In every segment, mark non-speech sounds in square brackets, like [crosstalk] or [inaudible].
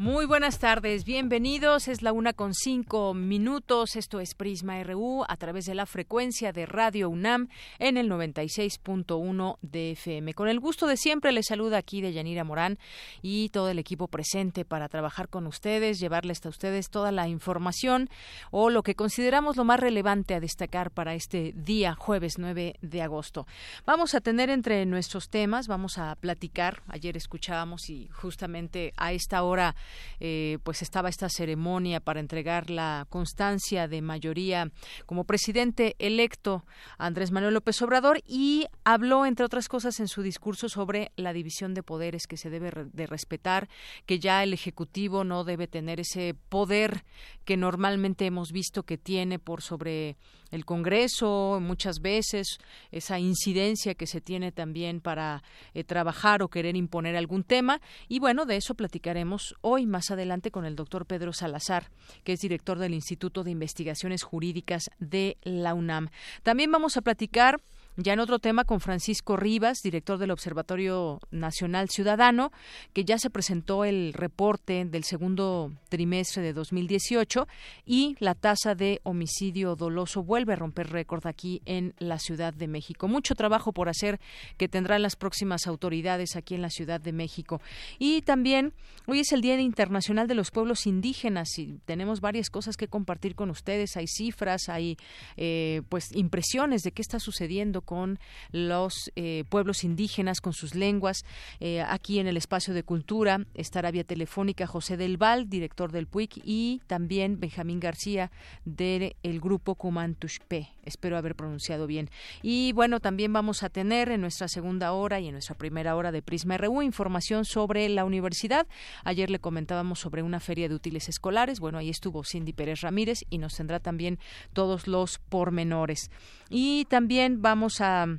Muy buenas tardes, bienvenidos. Es la una con cinco minutos. Esto es Prisma RU a través de la frecuencia de Radio UNAM en el 96.1 de FM. Con el gusto de siempre les saluda aquí de Yanira Morán y todo el equipo presente para trabajar con ustedes, llevarles a ustedes toda la información o lo que consideramos lo más relevante a destacar para este día jueves 9 de agosto. Vamos a tener entre nuestros temas, vamos a platicar. Ayer escuchábamos y justamente a esta hora eh, pues estaba esta ceremonia para entregar la constancia de mayoría como presidente electo Andrés Manuel López Obrador y habló, entre otras cosas, en su discurso sobre la división de poderes que se debe de respetar, que ya el Ejecutivo no debe tener ese poder que normalmente hemos visto que tiene por sobre el Congreso muchas veces, esa incidencia que se tiene también para eh, trabajar o querer imponer algún tema. Y bueno, de eso platicaremos hoy más adelante con el doctor Pedro Salazar, que es director del Instituto de Investigaciones Jurídicas de la UNAM. También vamos a platicar ya en otro tema con Francisco Rivas, director del Observatorio Nacional Ciudadano, que ya se presentó el reporte del segundo trimestre de 2018 y la tasa de homicidio doloso vuelve a romper récord aquí en la Ciudad de México. Mucho trabajo por hacer que tendrán las próximas autoridades aquí en la Ciudad de México. Y también hoy es el Día Internacional de los Pueblos Indígenas y tenemos varias cosas que compartir con ustedes. Hay cifras, hay eh, pues impresiones de qué está sucediendo con los eh, pueblos indígenas, con sus lenguas. Eh, aquí en el espacio de cultura estará vía telefónica José del Val, director del PUIC, y también Benjamín García del grupo Cumantushpe. Espero haber pronunciado bien. Y bueno, también vamos a tener en nuestra segunda hora y en nuestra primera hora de Prisma RU información sobre la universidad. Ayer le comentábamos sobre una feria de útiles escolares. Bueno, ahí estuvo Cindy Pérez Ramírez y nos tendrá también todos los pormenores. Y también vamos a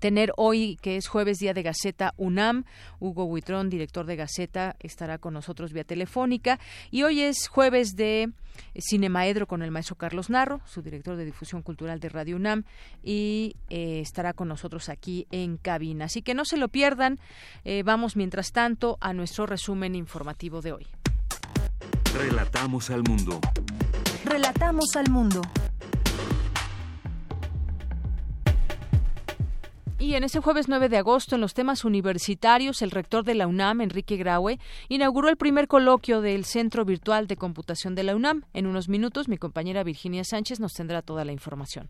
tener hoy, que es jueves día de Gaceta UNAM. Hugo Huitrón, director de Gaceta, estará con nosotros vía telefónica. Y hoy es jueves de Cinemaedro con el maestro Carlos Narro, su director de difusión cultural de Radio UNAM, y eh, estará con nosotros aquí en cabina. Así que no se lo pierdan. Eh, vamos, mientras tanto, a nuestro resumen informativo de hoy. Relatamos al mundo. Relatamos al mundo. Y en ese jueves 9 de agosto, en los temas universitarios, el rector de la UNAM, Enrique Graue, inauguró el primer coloquio del Centro Virtual de Computación de la UNAM. En unos minutos, mi compañera Virginia Sánchez nos tendrá toda la información.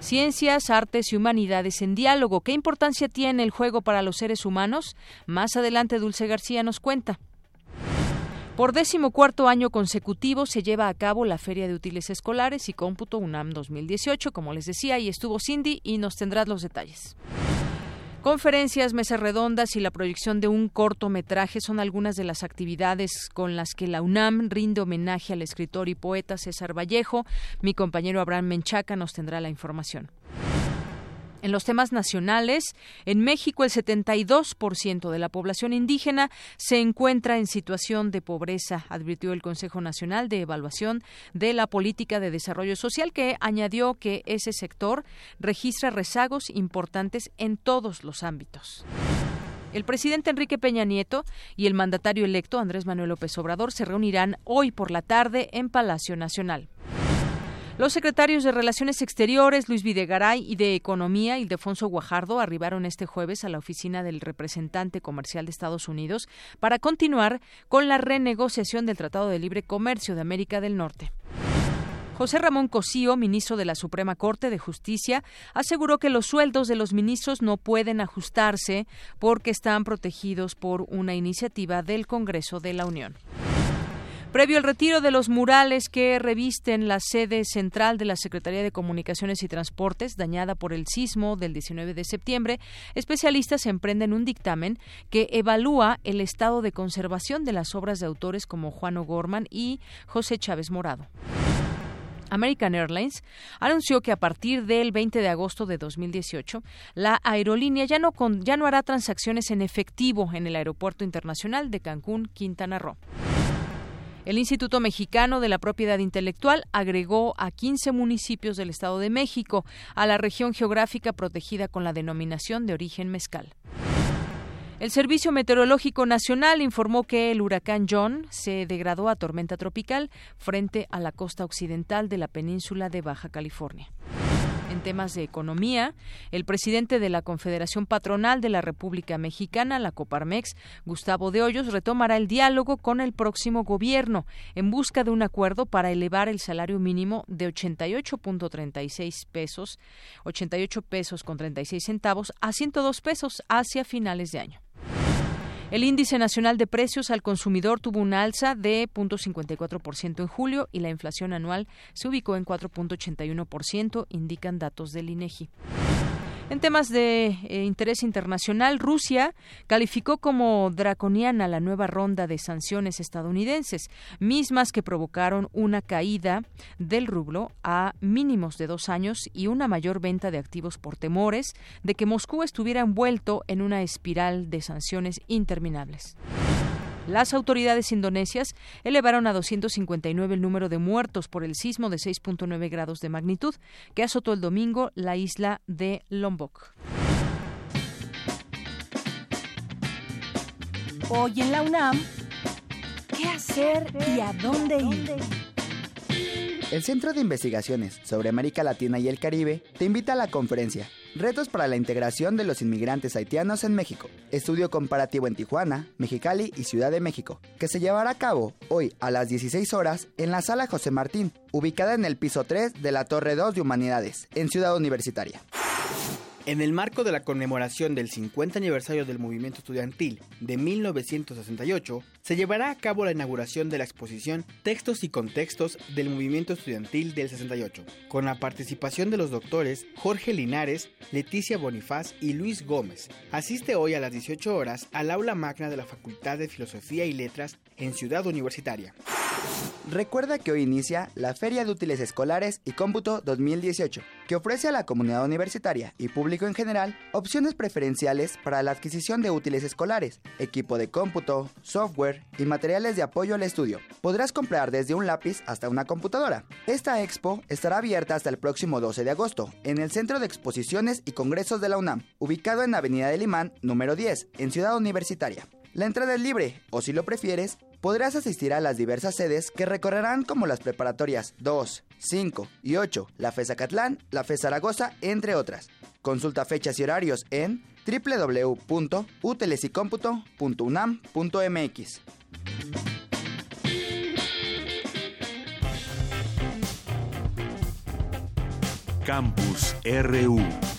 Ciencias, artes y humanidades en diálogo. ¿Qué importancia tiene el juego para los seres humanos? Más adelante, Dulce García nos cuenta. Por décimo cuarto año consecutivo se lleva a cabo la Feria de Útiles Escolares y Cómputo UNAM 2018, como les decía, y estuvo Cindy y nos tendrá los detalles. Conferencias, mesas redondas y la proyección de un cortometraje son algunas de las actividades con las que la UNAM rinde homenaje al escritor y poeta César Vallejo. Mi compañero Abraham Menchaca nos tendrá la información. En los temas nacionales, en México el 72% de la población indígena se encuentra en situación de pobreza, advirtió el Consejo Nacional de Evaluación de la Política de Desarrollo Social, que añadió que ese sector registra rezagos importantes en todos los ámbitos. El presidente Enrique Peña Nieto y el mandatario electo Andrés Manuel López Obrador se reunirán hoy por la tarde en Palacio Nacional. Los secretarios de Relaciones Exteriores, Luis Videgaray, y de Economía, Ildefonso Guajardo, arribaron este jueves a la oficina del representante comercial de Estados Unidos para continuar con la renegociación del Tratado de Libre Comercio de América del Norte. José Ramón Cosío, ministro de la Suprema Corte de Justicia, aseguró que los sueldos de los ministros no pueden ajustarse porque están protegidos por una iniciativa del Congreso de la Unión. Previo al retiro de los murales que revisten la sede central de la Secretaría de Comunicaciones y Transportes, dañada por el sismo del 19 de septiembre, especialistas emprenden un dictamen que evalúa el estado de conservación de las obras de autores como Juan O'Gorman y José Chávez Morado. American Airlines anunció que a partir del 20 de agosto de 2018, la aerolínea ya no, ya no hará transacciones en efectivo en el Aeropuerto Internacional de Cancún, Quintana Roo. El Instituto Mexicano de la Propiedad Intelectual agregó a 15 municipios del Estado de México a la región geográfica protegida con la denominación de origen mezcal. El Servicio Meteorológico Nacional informó que el huracán John se degradó a tormenta tropical frente a la costa occidental de la península de Baja California. Temas de economía, el presidente de la Confederación Patronal de la República Mexicana, la Coparmex, Gustavo de Hoyos, retomará el diálogo con el próximo gobierno en busca de un acuerdo para elevar el salario mínimo de 88.36 pesos, 88 pesos con 36 centavos a 102 pesos hacia finales de año. El índice nacional de precios al consumidor tuvo un alza de 0.54% en julio y la inflación anual se ubicó en 4.81%, indican datos del INEGI. En temas de eh, interés internacional, Rusia calificó como draconiana la nueva ronda de sanciones estadounidenses, mismas que provocaron una caída del rublo a mínimos de dos años y una mayor venta de activos por temores de que Moscú estuviera envuelto en una espiral de sanciones interminables. Las autoridades indonesias elevaron a 259 el número de muertos por el sismo de 6.9 grados de magnitud que azotó el domingo la isla de Lombok. Hoy en la UNAM, ¿qué hacer y a dónde ir? El Centro de Investigaciones sobre América Latina y el Caribe te invita a la conferencia Retos para la integración de los inmigrantes haitianos en México. Estudio comparativo en Tijuana, Mexicali y Ciudad de México, que se llevará a cabo hoy a las 16 horas en la sala José Martín, ubicada en el piso 3 de la Torre 2 de Humanidades, en Ciudad Universitaria. En el marco de la conmemoración del 50 aniversario del movimiento estudiantil de 1968, se llevará a cabo la inauguración de la exposición Textos y Contextos del Movimiento Estudiantil del 68, con la participación de los doctores Jorge Linares, Leticia Bonifaz y Luis Gómez. Asiste hoy a las 18 horas al aula magna de la Facultad de Filosofía y Letras en Ciudad Universitaria. Recuerda que hoy inicia la Feria de Útiles Escolares y Cómputo 2018, que ofrece a la comunidad universitaria y público en general opciones preferenciales para la adquisición de útiles escolares, equipo de cómputo, software y materiales de apoyo al estudio. Podrás comprar desde un lápiz hasta una computadora. Esta expo estará abierta hasta el próximo 12 de agosto en el Centro de Exposiciones y Congresos de la UNAM, ubicado en Avenida del Imán, número 10, en Ciudad Universitaria. La entrada es libre, o si lo prefieres, podrás asistir a las diversas sedes que recorrerán como las preparatorias 2, 5 y 8, la FES Acatlán, la FES Zaragoza, entre otras. Consulta fechas y horarios en www.utelesicomputo.unam.mx. Campus RU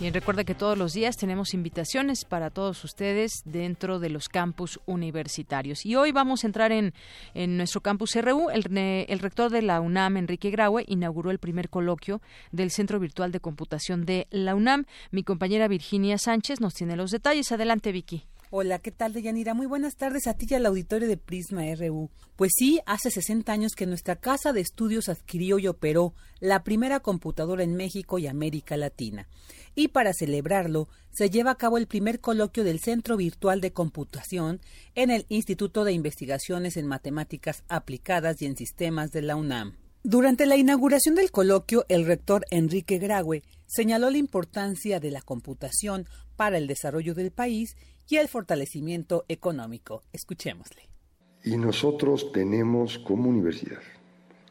Bien, recuerda que todos los días tenemos invitaciones para todos ustedes dentro de los campus universitarios. Y hoy vamos a entrar en, en nuestro campus RU. El, el, rector de la UNAM, Enrique Graue, inauguró el primer coloquio del Centro Virtual de Computación de la UNAM. Mi compañera Virginia Sánchez nos tiene los detalles. Adelante, Vicky. Hola, ¿qué tal, Deyanira? Muy buenas tardes a ti y al auditorio de Prisma RU. Pues sí, hace 60 años que nuestra casa de estudios adquirió y operó la primera computadora en México y América Latina. Y para celebrarlo, se lleva a cabo el primer coloquio del Centro Virtual de Computación en el Instituto de Investigaciones en Matemáticas Aplicadas y en Sistemas de la UNAM. Durante la inauguración del coloquio, el rector Enrique Graue señaló la importancia de la computación para el desarrollo del país y el fortalecimiento económico. Escuchémosle. Y nosotros tenemos como universidad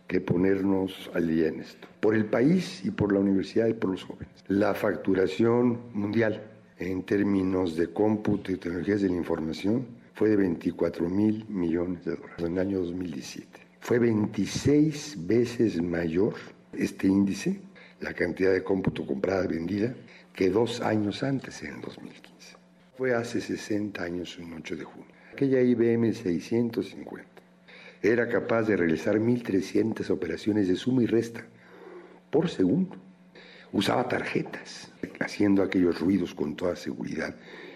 que ponernos al día en esto, por el país y por la universidad y por los jóvenes. La facturación mundial en términos de cómputo y tecnologías de la información fue de 24 mil millones de dólares en el año 2017. Fue 26 veces mayor este índice, la cantidad de cómputo comprada y vendida, que dos años antes, en el 2015. Fue hace 60 años, un 8 de junio. aquella IBM 650 era capaz de realizar 1.300 operaciones de suma y resta por segundo. Usaba tarjetas, haciendo aquellos ruidos con toda seguridad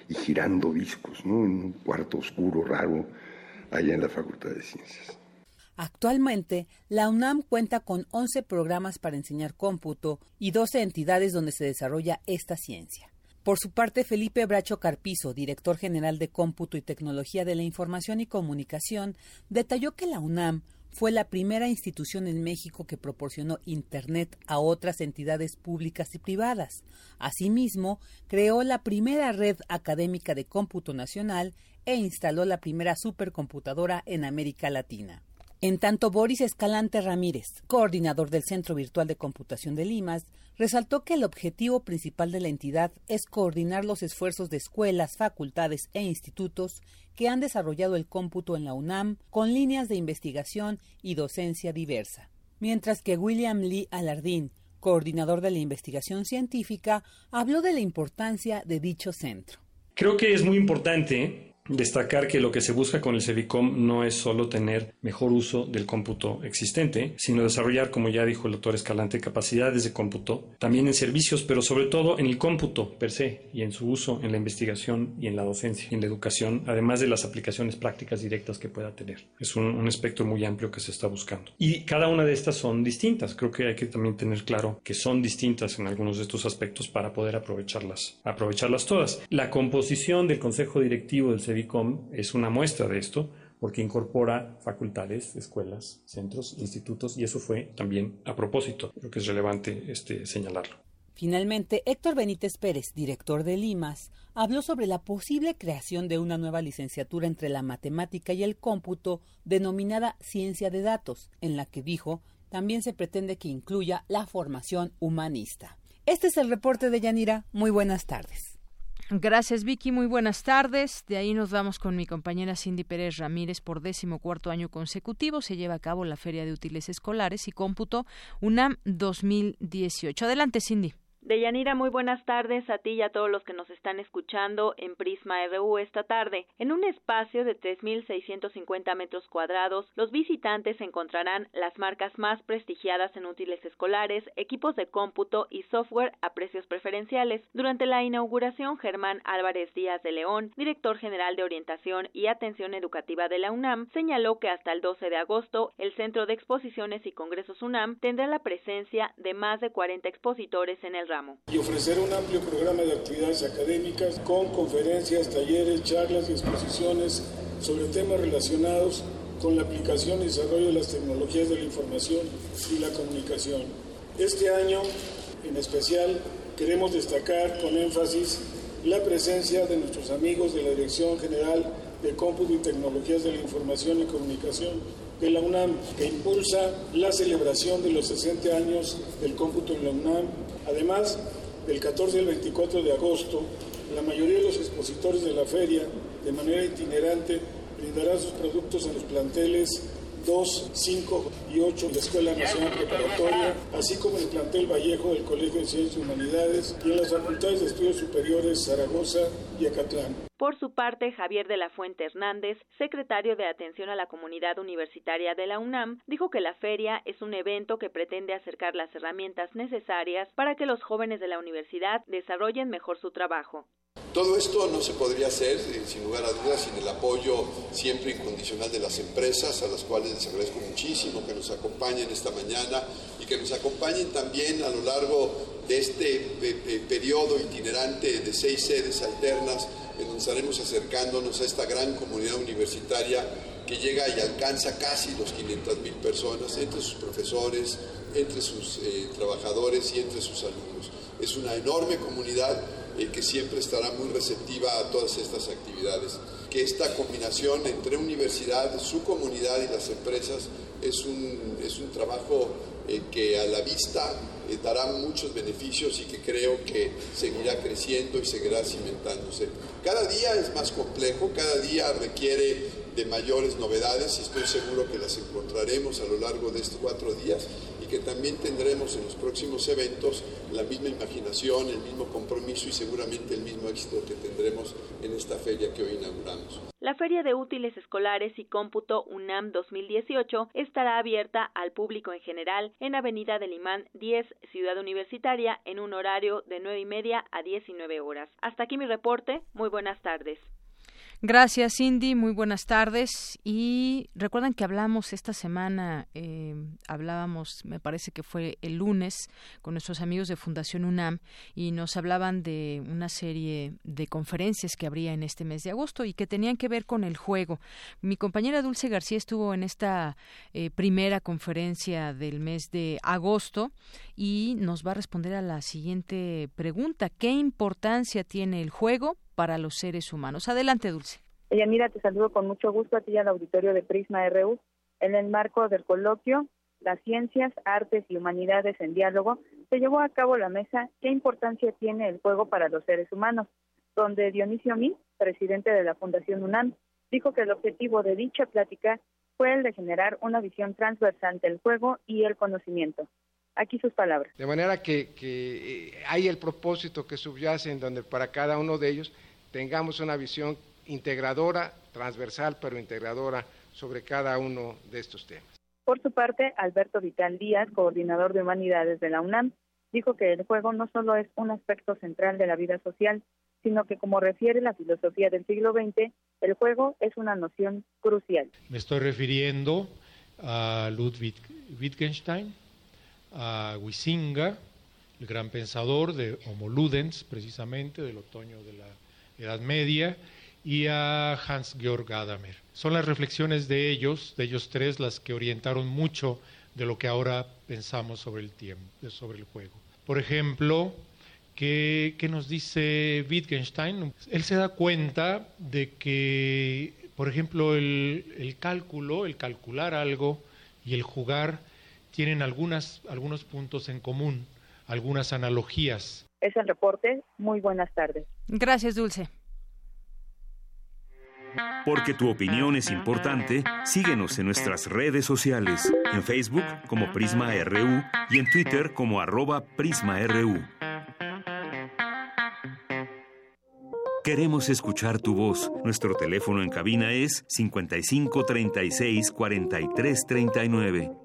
y girando discos, ¿no? En un cuarto oscuro, raro, allá en la Facultad de Ciencias. Actualmente, la UNAM cuenta con 11 programas para enseñar cómputo y 12 entidades donde se desarrolla esta ciencia. Por su parte, Felipe Bracho Carpizo, director general de Cómputo y Tecnología de la Información y Comunicación, detalló que la UNAM fue la primera institución en México que proporcionó Internet a otras entidades públicas y privadas. Asimismo, creó la primera red académica de cómputo nacional e instaló la primera supercomputadora en América Latina. En tanto, Boris Escalante Ramírez, coordinador del Centro Virtual de Computación de Limas, resaltó que el objetivo principal de la entidad es coordinar los esfuerzos de escuelas, facultades e institutos que han desarrollado el cómputo en la UNAM con líneas de investigación y docencia diversa. Mientras que William Lee Alardín, coordinador de la investigación científica, habló de la importancia de dicho centro. Creo que es muy importante Destacar que lo que se busca con el CEVICOM no es solo tener mejor uso del cómputo existente, sino desarrollar, como ya dijo el doctor Escalante, capacidades de cómputo, también en servicios, pero sobre todo en el cómputo per se y en su uso en la investigación y en la docencia, en la educación, además de las aplicaciones prácticas directas que pueda tener. Es un, un espectro muy amplio que se está buscando. Y cada una de estas son distintas. Creo que hay que también tener claro que son distintas en algunos de estos aspectos para poder aprovecharlas, aprovecharlas todas. La composición del consejo directivo del CEVICOM es una muestra de esto, porque incorpora facultades, escuelas, centros, institutos, y eso fue también a propósito. Creo que es relevante este, señalarlo. Finalmente, Héctor Benítez Pérez, director de Limas, habló sobre la posible creación de una nueva licenciatura entre la matemática y el cómputo denominada ciencia de datos, en la que dijo también se pretende que incluya la formación humanista. Este es el reporte de Yanira. Muy buenas tardes. Gracias, Vicky. Muy buenas tardes. De ahí nos vamos con mi compañera Cindy Pérez Ramírez. Por décimo cuarto año consecutivo se lleva a cabo la Feria de Útiles Escolares y Cómputo UNAM 2018. Adelante, Cindy. Deyanira, muy buenas tardes a ti y a todos los que nos están escuchando en Prisma RU esta tarde. En un espacio de 3.650 metros cuadrados, los visitantes encontrarán las marcas más prestigiadas en útiles escolares, equipos de cómputo y software a precios preferenciales. Durante la inauguración, Germán Álvarez Díaz de León, director general de Orientación y Atención Educativa de la UNAM, señaló que hasta el 12 de agosto, el Centro de Exposiciones y Congresos UNAM tendrá la presencia de más de 40 expositores en el y ofrecer un amplio programa de actividades académicas con conferencias, talleres, charlas y exposiciones sobre temas relacionados con la aplicación y desarrollo de las tecnologías de la información y la comunicación. Este año, en especial, queremos destacar con énfasis la presencia de nuestros amigos de la Dirección General de Cómputo y Tecnologías de la Información y Comunicación de la UNAM, que impulsa la celebración de los 60 años del cómputo en la UNAM Además, del 14 al 24 de agosto, la mayoría de los expositores de la feria, de manera itinerante, brindarán sus productos en los planteles 2, 5 y 8 de la Escuela Nacional Preparatoria, así como en el plantel Vallejo del Colegio de Ciencias y Humanidades y en las facultades de estudios superiores Zaragoza y Acatlán. Por su parte, Javier de la Fuente Hernández, secretario de Atención a la Comunidad Universitaria de la UNAM, dijo que la feria es un evento que pretende acercar las herramientas necesarias para que los jóvenes de la universidad desarrollen mejor su trabajo. Todo esto no se podría hacer, eh, sin lugar a dudas, sin el apoyo siempre incondicional de las empresas, a las cuales les agradezco muchísimo que nos acompañen esta mañana y que nos acompañen también a lo largo de este periodo itinerante de seis sedes alternas, en donde estaremos acercándonos a esta gran comunidad universitaria que llega y alcanza casi los 500 mil personas, entre sus profesores, entre sus eh, trabajadores y entre sus alumnos. Es una enorme comunidad eh, que siempre estará muy receptiva a todas estas actividades. Que esta combinación entre universidad, su comunidad y las empresas es un, es un trabajo que a la vista eh, dará muchos beneficios y que creo que seguirá creciendo y seguirá cimentándose. Cada día es más complejo, cada día requiere de mayores novedades y estoy seguro que las encontraremos a lo largo de estos cuatro días también tendremos en los próximos eventos la misma imaginación, el mismo compromiso y seguramente el mismo éxito que tendremos en esta feria que hoy inauguramos. La Feria de Útiles Escolares y Cómputo UNAM 2018 estará abierta al público en general en Avenida del Imán 10, Ciudad Universitaria, en un horario de 9 y media a 19 horas. Hasta aquí mi reporte. Muy buenas tardes. Gracias, Cindy. Muy buenas tardes. Y recuerdan que hablamos esta semana, eh, hablábamos, me parece que fue el lunes, con nuestros amigos de Fundación UNAM y nos hablaban de una serie de conferencias que habría en este mes de agosto y que tenían que ver con el juego. Mi compañera Dulce García estuvo en esta eh, primera conferencia del mes de agosto y nos va a responder a la siguiente pregunta. ¿Qué importancia tiene el juego para los seres humanos. Adelante, Dulce. mira, te saludo con mucho gusto a ti y al auditorio de Prisma RU. En el marco del coloquio Las ciencias, artes y humanidades en diálogo, se llevó a cabo la mesa ¿Qué importancia tiene el juego para los seres humanos? donde Dionisio Mí, presidente de la Fundación UNAM, dijo que el objetivo de dicha plática fue el de generar una visión transversal del juego y el conocimiento. Aquí sus palabras. De manera que, que eh, hay el propósito que subyace en donde para cada uno de ellos tengamos una visión integradora, transversal, pero integradora sobre cada uno de estos temas. Por su parte, Alberto Vital Díaz, coordinador de humanidades de la UNAM, dijo que el juego no solo es un aspecto central de la vida social, sino que, como refiere la filosofía del siglo XX, el juego es una noción crucial. Me estoy refiriendo a Ludwig Wittgenstein, a Huizinga, el gran pensador de Homo Ludens, precisamente, del otoño de la Edad Media, y a Hans-Georg Gadamer. Son las reflexiones de ellos, de ellos tres, las que orientaron mucho de lo que ahora pensamos sobre el tiempo, sobre el juego. Por ejemplo, ¿qué, nos dice Wittgenstein? Él se da cuenta de que, por ejemplo, el cálculo, el calcular algo y el jugar tienen algunas, algunos puntos en común, algunas analogías. Es el reporte. Muy buenas tardes. Gracias, Dulce. Porque tu opinión es importante, síguenos en nuestras redes sociales, en Facebook como Prisma RU y en Twitter como arroba PrismaRU. Queremos escuchar tu voz. Nuestro teléfono en cabina es 55 36 43 39.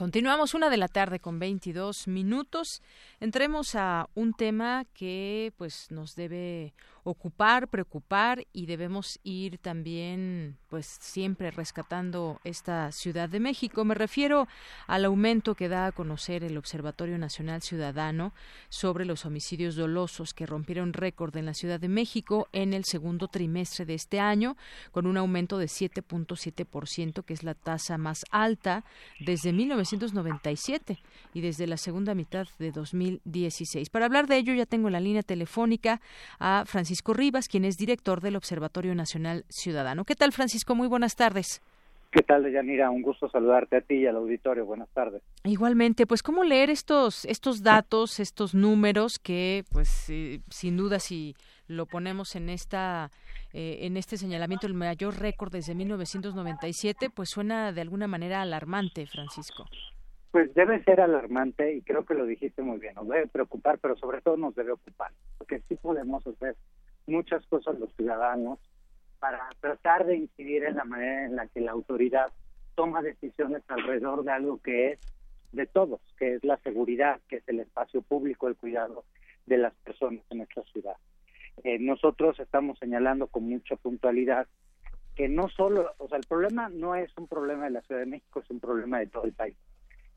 Continuamos una de la tarde con 22 minutos. Entremos a un tema que pues nos debe ocupar, preocupar y debemos ir también pues siempre rescatando esta Ciudad de México. Me refiero al aumento que da a conocer el Observatorio Nacional Ciudadano sobre los homicidios dolosos que rompieron récord en la Ciudad de México en el segundo trimestre de este año con un aumento de 7.7%, que es la tasa más alta desde 1997 y desde la segunda mitad de 2016. Para hablar de ello ya tengo la línea telefónica a Francisco Rivas, quien es director del Observatorio Nacional Ciudadano. ¿Qué tal, Francisco? Muy buenas tardes. ¿Qué tal, Deyanira? Un gusto saludarte a ti y al auditorio. Buenas tardes. Igualmente, pues cómo leer estos estos datos, estos números que, pues, eh, sin duda, si lo ponemos en esta eh, en este señalamiento el mayor récord desde 1997, pues suena de alguna manera alarmante, Francisco. Pues debe ser alarmante y creo que lo dijiste muy bien. Nos debe preocupar, pero sobre todo nos debe ocupar, porque sí podemos hacer muchas cosas los ciudadanos para tratar de incidir en la manera en la que la autoridad toma decisiones alrededor de algo que es de todos, que es la seguridad, que es el espacio público, el cuidado de las personas en nuestra ciudad. Eh, nosotros estamos señalando con mucha puntualidad que no solo, o sea, el problema no es un problema de la Ciudad de México, es un problema de todo el país.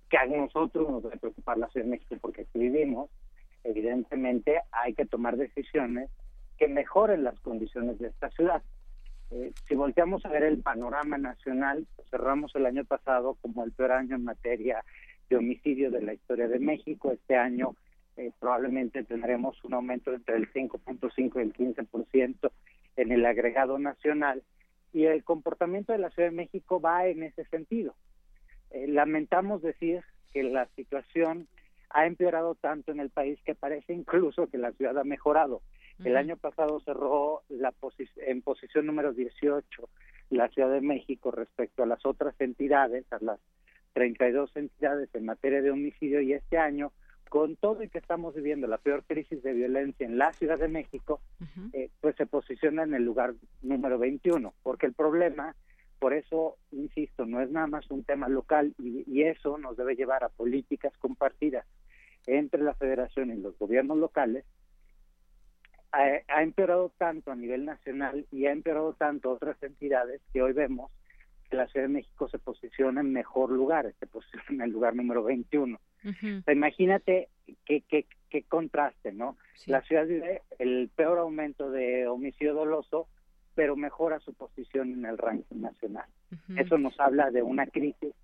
Que a nosotros nos debe preocupar la Ciudad de México porque aquí vivimos, evidentemente hay que tomar decisiones que mejoren las condiciones de esta ciudad. Eh, si volteamos a ver el panorama nacional, cerramos el año pasado como el peor año en materia de homicidio de la historia de México. Este año eh, probablemente tendremos un aumento entre el 5.5 y el 15% en el agregado nacional. Y el comportamiento de la Ciudad de México va en ese sentido. Eh, lamentamos decir que la situación ha empeorado tanto en el país que parece incluso que la ciudad ha mejorado. El año pasado cerró la en posición número 18 la Ciudad de México respecto a las otras entidades, a las 32 entidades en materia de homicidio y este año, con todo y que estamos viviendo la peor crisis de violencia en la Ciudad de México, eh, pues se posiciona en el lugar número 21, porque el problema, por eso, insisto, no es nada más un tema local y, y eso nos debe llevar a políticas compartidas entre la federación y los gobiernos locales ha, empeorado tanto a nivel nacional y ha empeorado tanto otras entidades que hoy vemos que la Ciudad de México se posiciona en mejor lugar, se posiciona en el lugar número 21. imagínate qué, qué, qué contraste, ¿no? La ciudad vive el peor aumento de homicidio doloso, pero mejora su posición en el ranking nacional. Eso nos habla de una crisis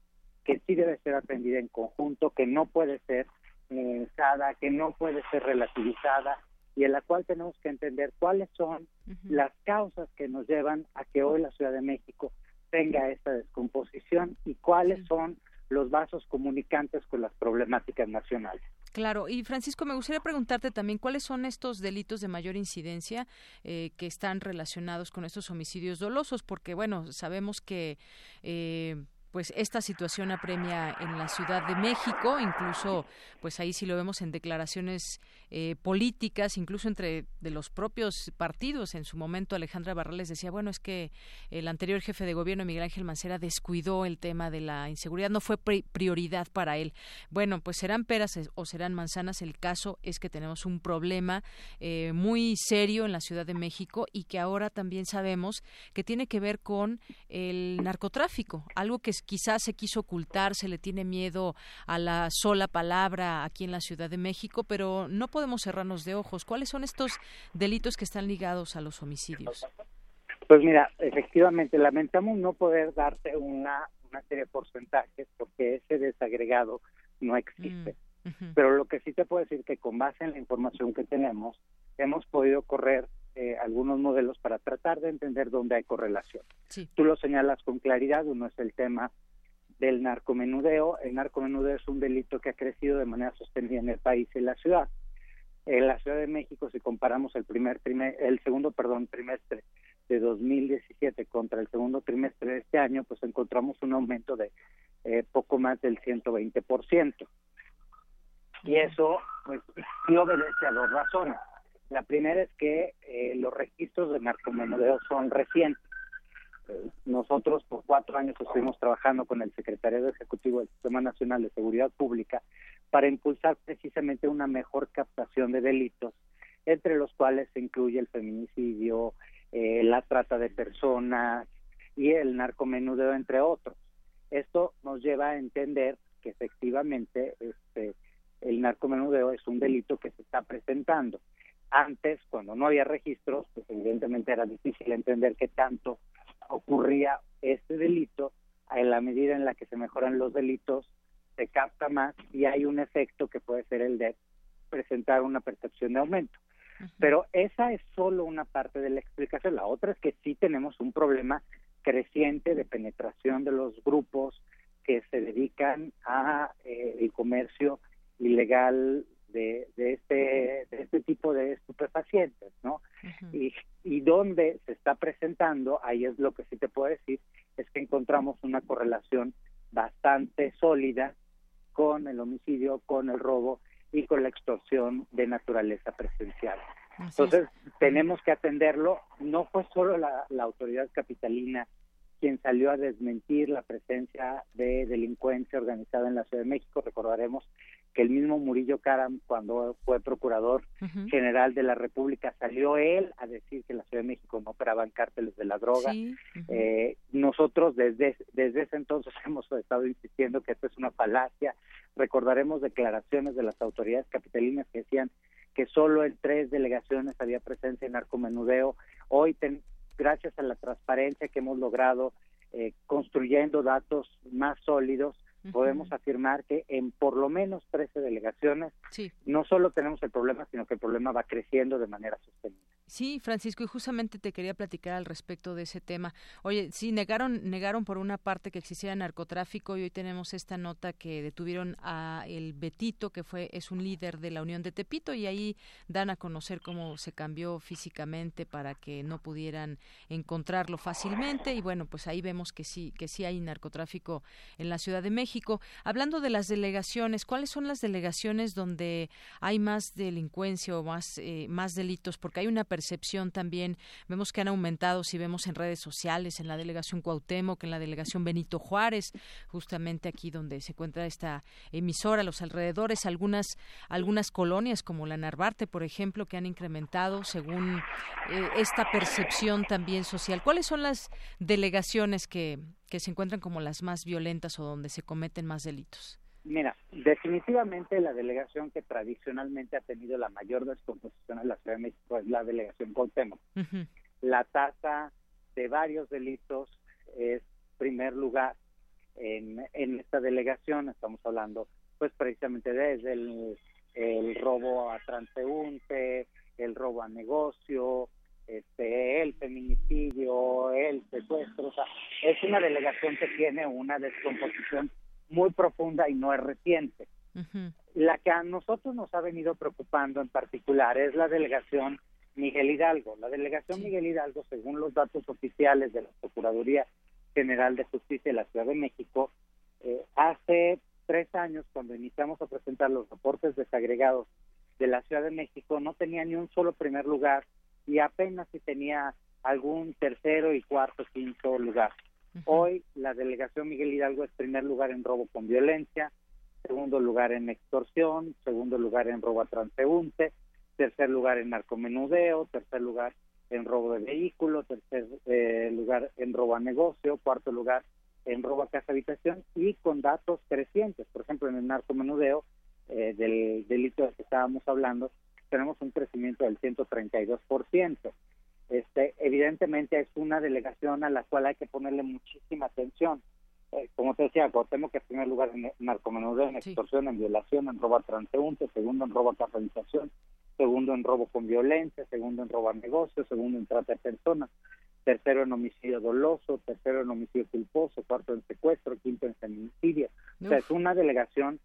que sí debe ser atendida en conjunto, que no puede ser minimizada, que no puede ser relativizada, y en la cual tenemos que entender cuáles son las causas que nos llevan a que hoy la Ciudad de México tenga esta descomposición y cuáles son los vasos comunicantes con las problemáticas nacionales. Claro, y Francisco, me gustaría preguntarte también cuáles son estos delitos de mayor incidencia eh, que están relacionados con estos homicidios dolosos, porque bueno, sabemos que eh, pues esta situación apremia en la Ciudad de México, incluso pues ahí sí lo vemos en declaraciones eh, políticas, incluso entre de los propios partidos. En su momento Alejandra Barrales decía, bueno, es que el anterior jefe de gobierno, Miguel Ángel Mancera, descuidó el tema de la inseguridad, no fue prioridad para él. Bueno, pues serán peras o serán manzanas, el caso es que tenemos un problema eh, muy serio en la Ciudad de México y que ahora también sabemos que tiene que ver con el narcotráfico, algo que quizás se quiso ocultar, se le tiene miedo a la sola palabra aquí en la Ciudad de México, pero no podemos cerrarnos de ojos. ¿Cuáles son estos delitos que están ligados a los homicidios? Pues mira, efectivamente, lamentamos no poder darte una, una serie de porcentajes porque ese desagregado no existe. Mm, pero lo que sí te puedo decir que con base en la información que tenemos, hemos podido correr eh, algunos modelos para tratar de entender dónde hay correlación. Tú lo señalas con claridad, uno es el tema del narcomenudeo. El narcomenudeo es un delito que ha crecido de manera sostenida en el país y en la ciudad. En la Ciudad de México, si comparamos el primer el segundo, perdón, trimestre de 2017 contra el segundo trimestre de este año, pues encontramos un aumento de eh, poco más del 120%. Y eso, pues, sí obedece a dos razones. La primera es que eh, los registros de narcomenudeo son recientes. Nosotros por cuatro años estuvimos trabajando con el Secretario Ejecutivo del Sistema Nacional de Seguridad Pública para impulsar precisamente una mejor captación de delitos, entre los cuales se incluye el feminicidio, eh, la trata de personas y el narcomenudeo, entre otros. Esto nos lleva a entender que efectivamente este, el narcomenudeo es un delito que se está presentando antes, cuando no había registros, pues evidentemente era difícil entender qué tanto ocurría este delito. En la medida en la que se mejoran los delitos, se capta más y hay un efecto que puede ser el de presentar una percepción de aumento. Pero esa es solo una parte de la explicación. La otra es que sí tenemos un problema creciente de penetración de los grupos que se dedican a eh, el comercio ilegal de, de, este, de este tipo de estupefacientes, ¿no? y, y donde se está presentando, ahí es lo que sí te puedo decir, es que encontramos una correlación bastante sólida con el homicidio, con el robo y con la extorsión de naturaleza presencial. Entonces, tenemos que atenderlo. No fue solo la, la autoridad capitalina quien salió a desmentir la presencia de delincuencia organizada en la Ciudad de México. Recordaremos que el mismo Murillo Karam, cuando fue procurador general de la República, salió él a decir que la Ciudad de México no operaban cárteles de la droga. eh, nosotros desde, desde ese entonces [laughs] hemos estado insistiendo que esto es una falacia. Recordaremos declaraciones de las autoridades capitalinas que decían que solo en tres delegaciones había presencia en narcomenudeo. Hoy, gracias a la transparencia que hemos logrado eh, construyendo datos más sólidos, podemos afirmar que en por lo menos 13 delegaciones no solo tenemos el problema, sino que el problema va creciendo de manera sostenida. Sí, Francisco, y justamente te quería platicar al respecto de ese tema. Oye, sí, negaron, negaron por una parte que existiera narcotráfico y hoy tenemos esta nota que detuvieron a el Betito, que fue, es un líder de la Unión de Tepito, y ahí dan a conocer cómo se cambió físicamente para que no pudieran encontrarlo fácilmente. Y bueno, pues ahí vemos que sí, que sí hay narcotráfico en la Ciudad de México. Hablando de las delegaciones, ¿cuáles son las delegaciones donde hay más delincuencia o más, eh, más delitos? Porque hay una percepción también. Vemos que han aumentado, si vemos en redes sociales, en la delegación Cuauhtémoc, en la delegación Benito Juárez, justamente aquí donde se encuentra esta emisora, los alrededores, algunas, algunas colonias como la Narvarte, por ejemplo, que han incrementado según eh, esta percepción también social. ¿Cuáles son las delegaciones que, que se encuentran como las más violentas o donde se cometen más delitos? Mira, definitivamente la delegación que tradicionalmente ha tenido la mayor descomposición en la Ciudad de México es la delegación Cuauhtémoc. La tasa de varios delitos es primer lugar en, en esta delegación. Estamos hablando, pues, precisamente desde el, el robo a transeúnte, el robo a negocio, este, el feminicidio, el secuestro. O sea, es una delegación que tiene una descomposición muy profunda y no es reciente. La que a nosotros nos ha venido preocupando en particular es la delegación Miguel Hidalgo. La delegación Miguel Hidalgo, según los datos oficiales de la Procuraduría General de Justicia de la Ciudad de México, eh, hace tres años, cuando iniciamos a presentar los reportes desagregados de la Ciudad de México, no tenía ni un solo primer lugar y apenas si tenía algún tercero y cuarto, quinto lugar. Hoy la delegación Miguel Hidalgo es primer lugar en robo con violencia, segundo lugar en extorsión, segundo lugar en robo a transeúnte, tercer lugar en narcomenudeo, tercer lugar en robo de vehículo, tercer eh, lugar en robo a negocio, cuarto lugar en robo a casa habitación y con datos crecientes. Por ejemplo, en el narcomenudeo, eh, del delito del que estábamos hablando, tenemos un crecimiento del 132%. Este, evidentemente es una delegación a la cual hay que ponerle muchísima atención. Eh, como te decía, tenemos que en primer lugar en narcomenudeo, en extorsión, en violación, en robo a transeúnte, segundo en robo a capitalización, segundo en robo con violencia, segundo en robo a negocio, segundo en trata de personas, tercero en homicidio doloso, tercero en homicidio culposo, cuarto en secuestro, quinto en feminicidio. O sea, es una delegación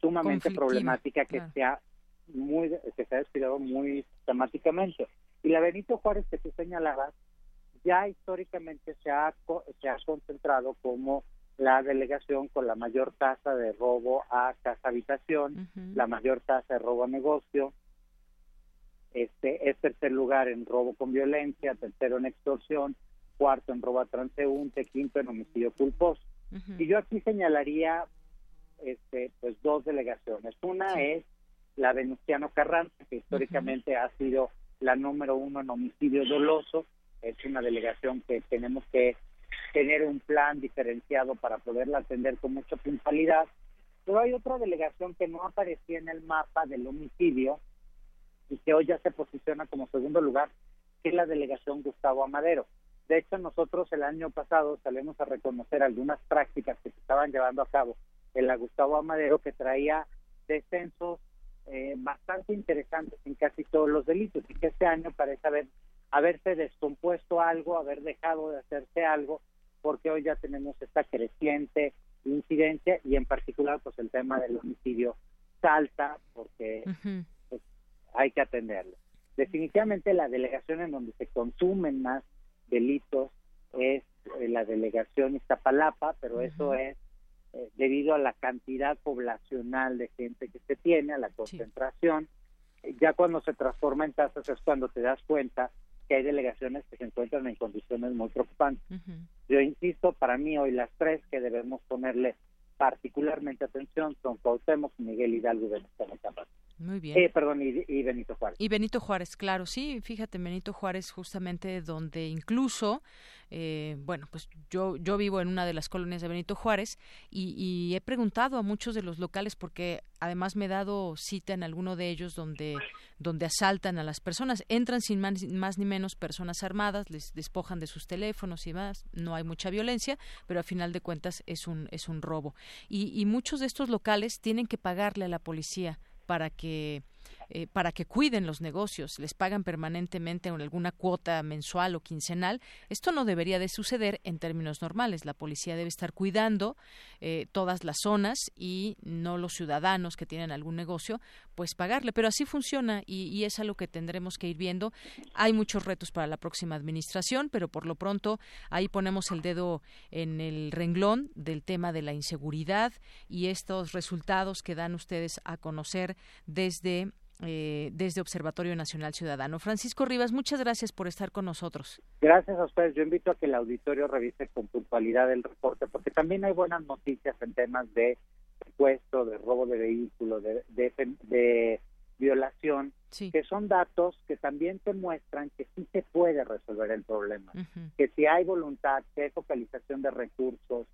sumamente problemática que se ha muy que se ha descuidado muy sistemáticamente. Y la Benito Juárez que tú señalabas, ya históricamente se ha, se ha concentrado como la delegación con la mayor tasa de robo a casa habitación, la mayor tasa de robo a negocio, este es tercer lugar en robo con violencia, tercero en extorsión, cuarto en robo a transeúnte, quinto en homicidio culposo. Y yo aquí señalaría este pues dos delegaciones. Una es la Venustiano Carranza, que históricamente ha sido la número uno en homicidio doloso. Es una delegación que tenemos que tener un plan diferenciado para poderla atender con mucha puntualidad. Pero hay otra delegación que no aparecía en el mapa del homicidio y que hoy ya se posiciona como segundo lugar, que es la delegación Gustavo Amadero. De hecho, nosotros el año pasado salimos a reconocer algunas prácticas que se estaban llevando a cabo en la Gustavo Amadero que traía descensos eh, bastante interesantes en casi todos los delitos y que este año parece haber haberse descompuesto algo, haber dejado de hacerse algo, porque hoy ya tenemos esta creciente incidencia y en particular pues el tema del homicidio salta porque pues, hay que atenderlo. Definitivamente la delegación en donde se consumen más delitos es eh, la delegación Iztapalapa, pero eso es eh, debido a la cantidad poblacional de gente que se tiene, a la concentración. Ya cuando se transforma en tasas es cuando te das cuenta que hay delegaciones que se encuentran en condiciones muy preocupantes. Yo insisto, para mí hoy las tres que debemos ponerle particularmente atención son Cuauhtémoc, Miguel Hidalgo y Venezuela muy bien. Eh, perdón, y, Benito Juárez. Y Benito Juárez, claro, sí, fíjate, Benito Juárez justamente donde incluso, eh, bueno, pues yo, yo vivo en una de las colonias de Benito Juárez y, he preguntado a muchos de los locales porque además me he dado cita en alguno de ellos donde, donde asaltan a las personas, entran sin más, más ni menos personas armadas, les despojan de sus teléfonos y más, no hay mucha violencia, pero a final de cuentas es un, es un robo. Y, y muchos de estos locales tienen que pagarle a la policía para que eh, para que cuiden los negocios, les pagan permanentemente alguna cuota mensual o quincenal. Esto no debería de suceder en términos normales. La policía debe estar cuidando eh, todas las zonas y no los ciudadanos que tienen algún negocio, pues pagarle. Pero así funciona y, y es algo que tendremos que ir viendo. Hay muchos retos para la próxima administración, pero por lo pronto ahí ponemos el dedo en el renglón del tema de la inseguridad y estos resultados que dan ustedes a conocer desde eh, desde Observatorio Nacional Ciudadano. Francisco Rivas, muchas gracias por estar con nosotros. Gracias a ustedes. Yo invito a que el auditorio revise con puntualidad el reporte, porque también hay buenas noticias en temas de secuestro, de robo de vehículos, de, de, violación, que son datos que también te muestran que sí se puede resolver el problema, que si hay voluntad, que hay focalización de recursos,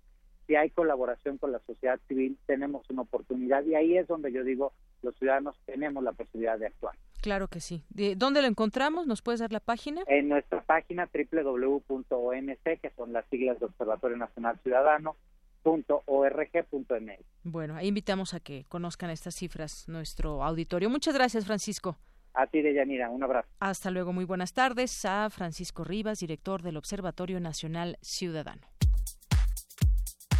si hay colaboración con la sociedad civil, tenemos una oportunidad y ahí es donde yo digo, los ciudadanos tenemos la posibilidad de actuar. Claro que sí. ¿De ¿Dónde lo encontramos? ¿Nos puedes dar la página? En nuestra página www.omc, que son las siglas de Observatorio Nacional Ciudadano, Bueno, ahí invitamos a que conozcan estas cifras nuestro auditorio. Muchas gracias, Francisco. A ti, Deyanira, un abrazo. Hasta luego, muy buenas tardes. A Francisco Rivas, director del Observatorio Nacional Ciudadano.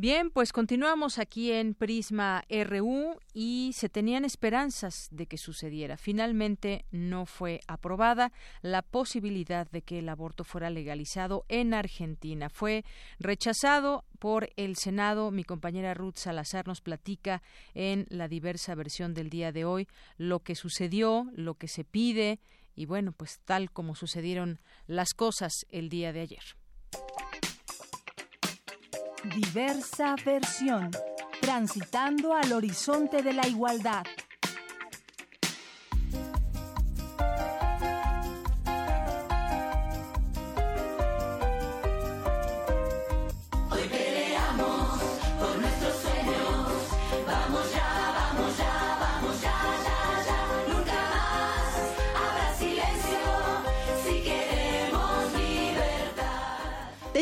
Bien, pues continuamos aquí en Prisma RU y se tenían esperanzas de que sucediera. Finalmente no fue aprobada la posibilidad de que el aborto fuera legalizado en Argentina. Fue rechazado por el Senado. Mi compañera Ruth Salazar nos platica en la diversa versión del día de hoy lo que sucedió, lo que se pide y bueno, pues tal como sucedieron las cosas el día de ayer. Diversa versión. Transitando al horizonte de la igualdad.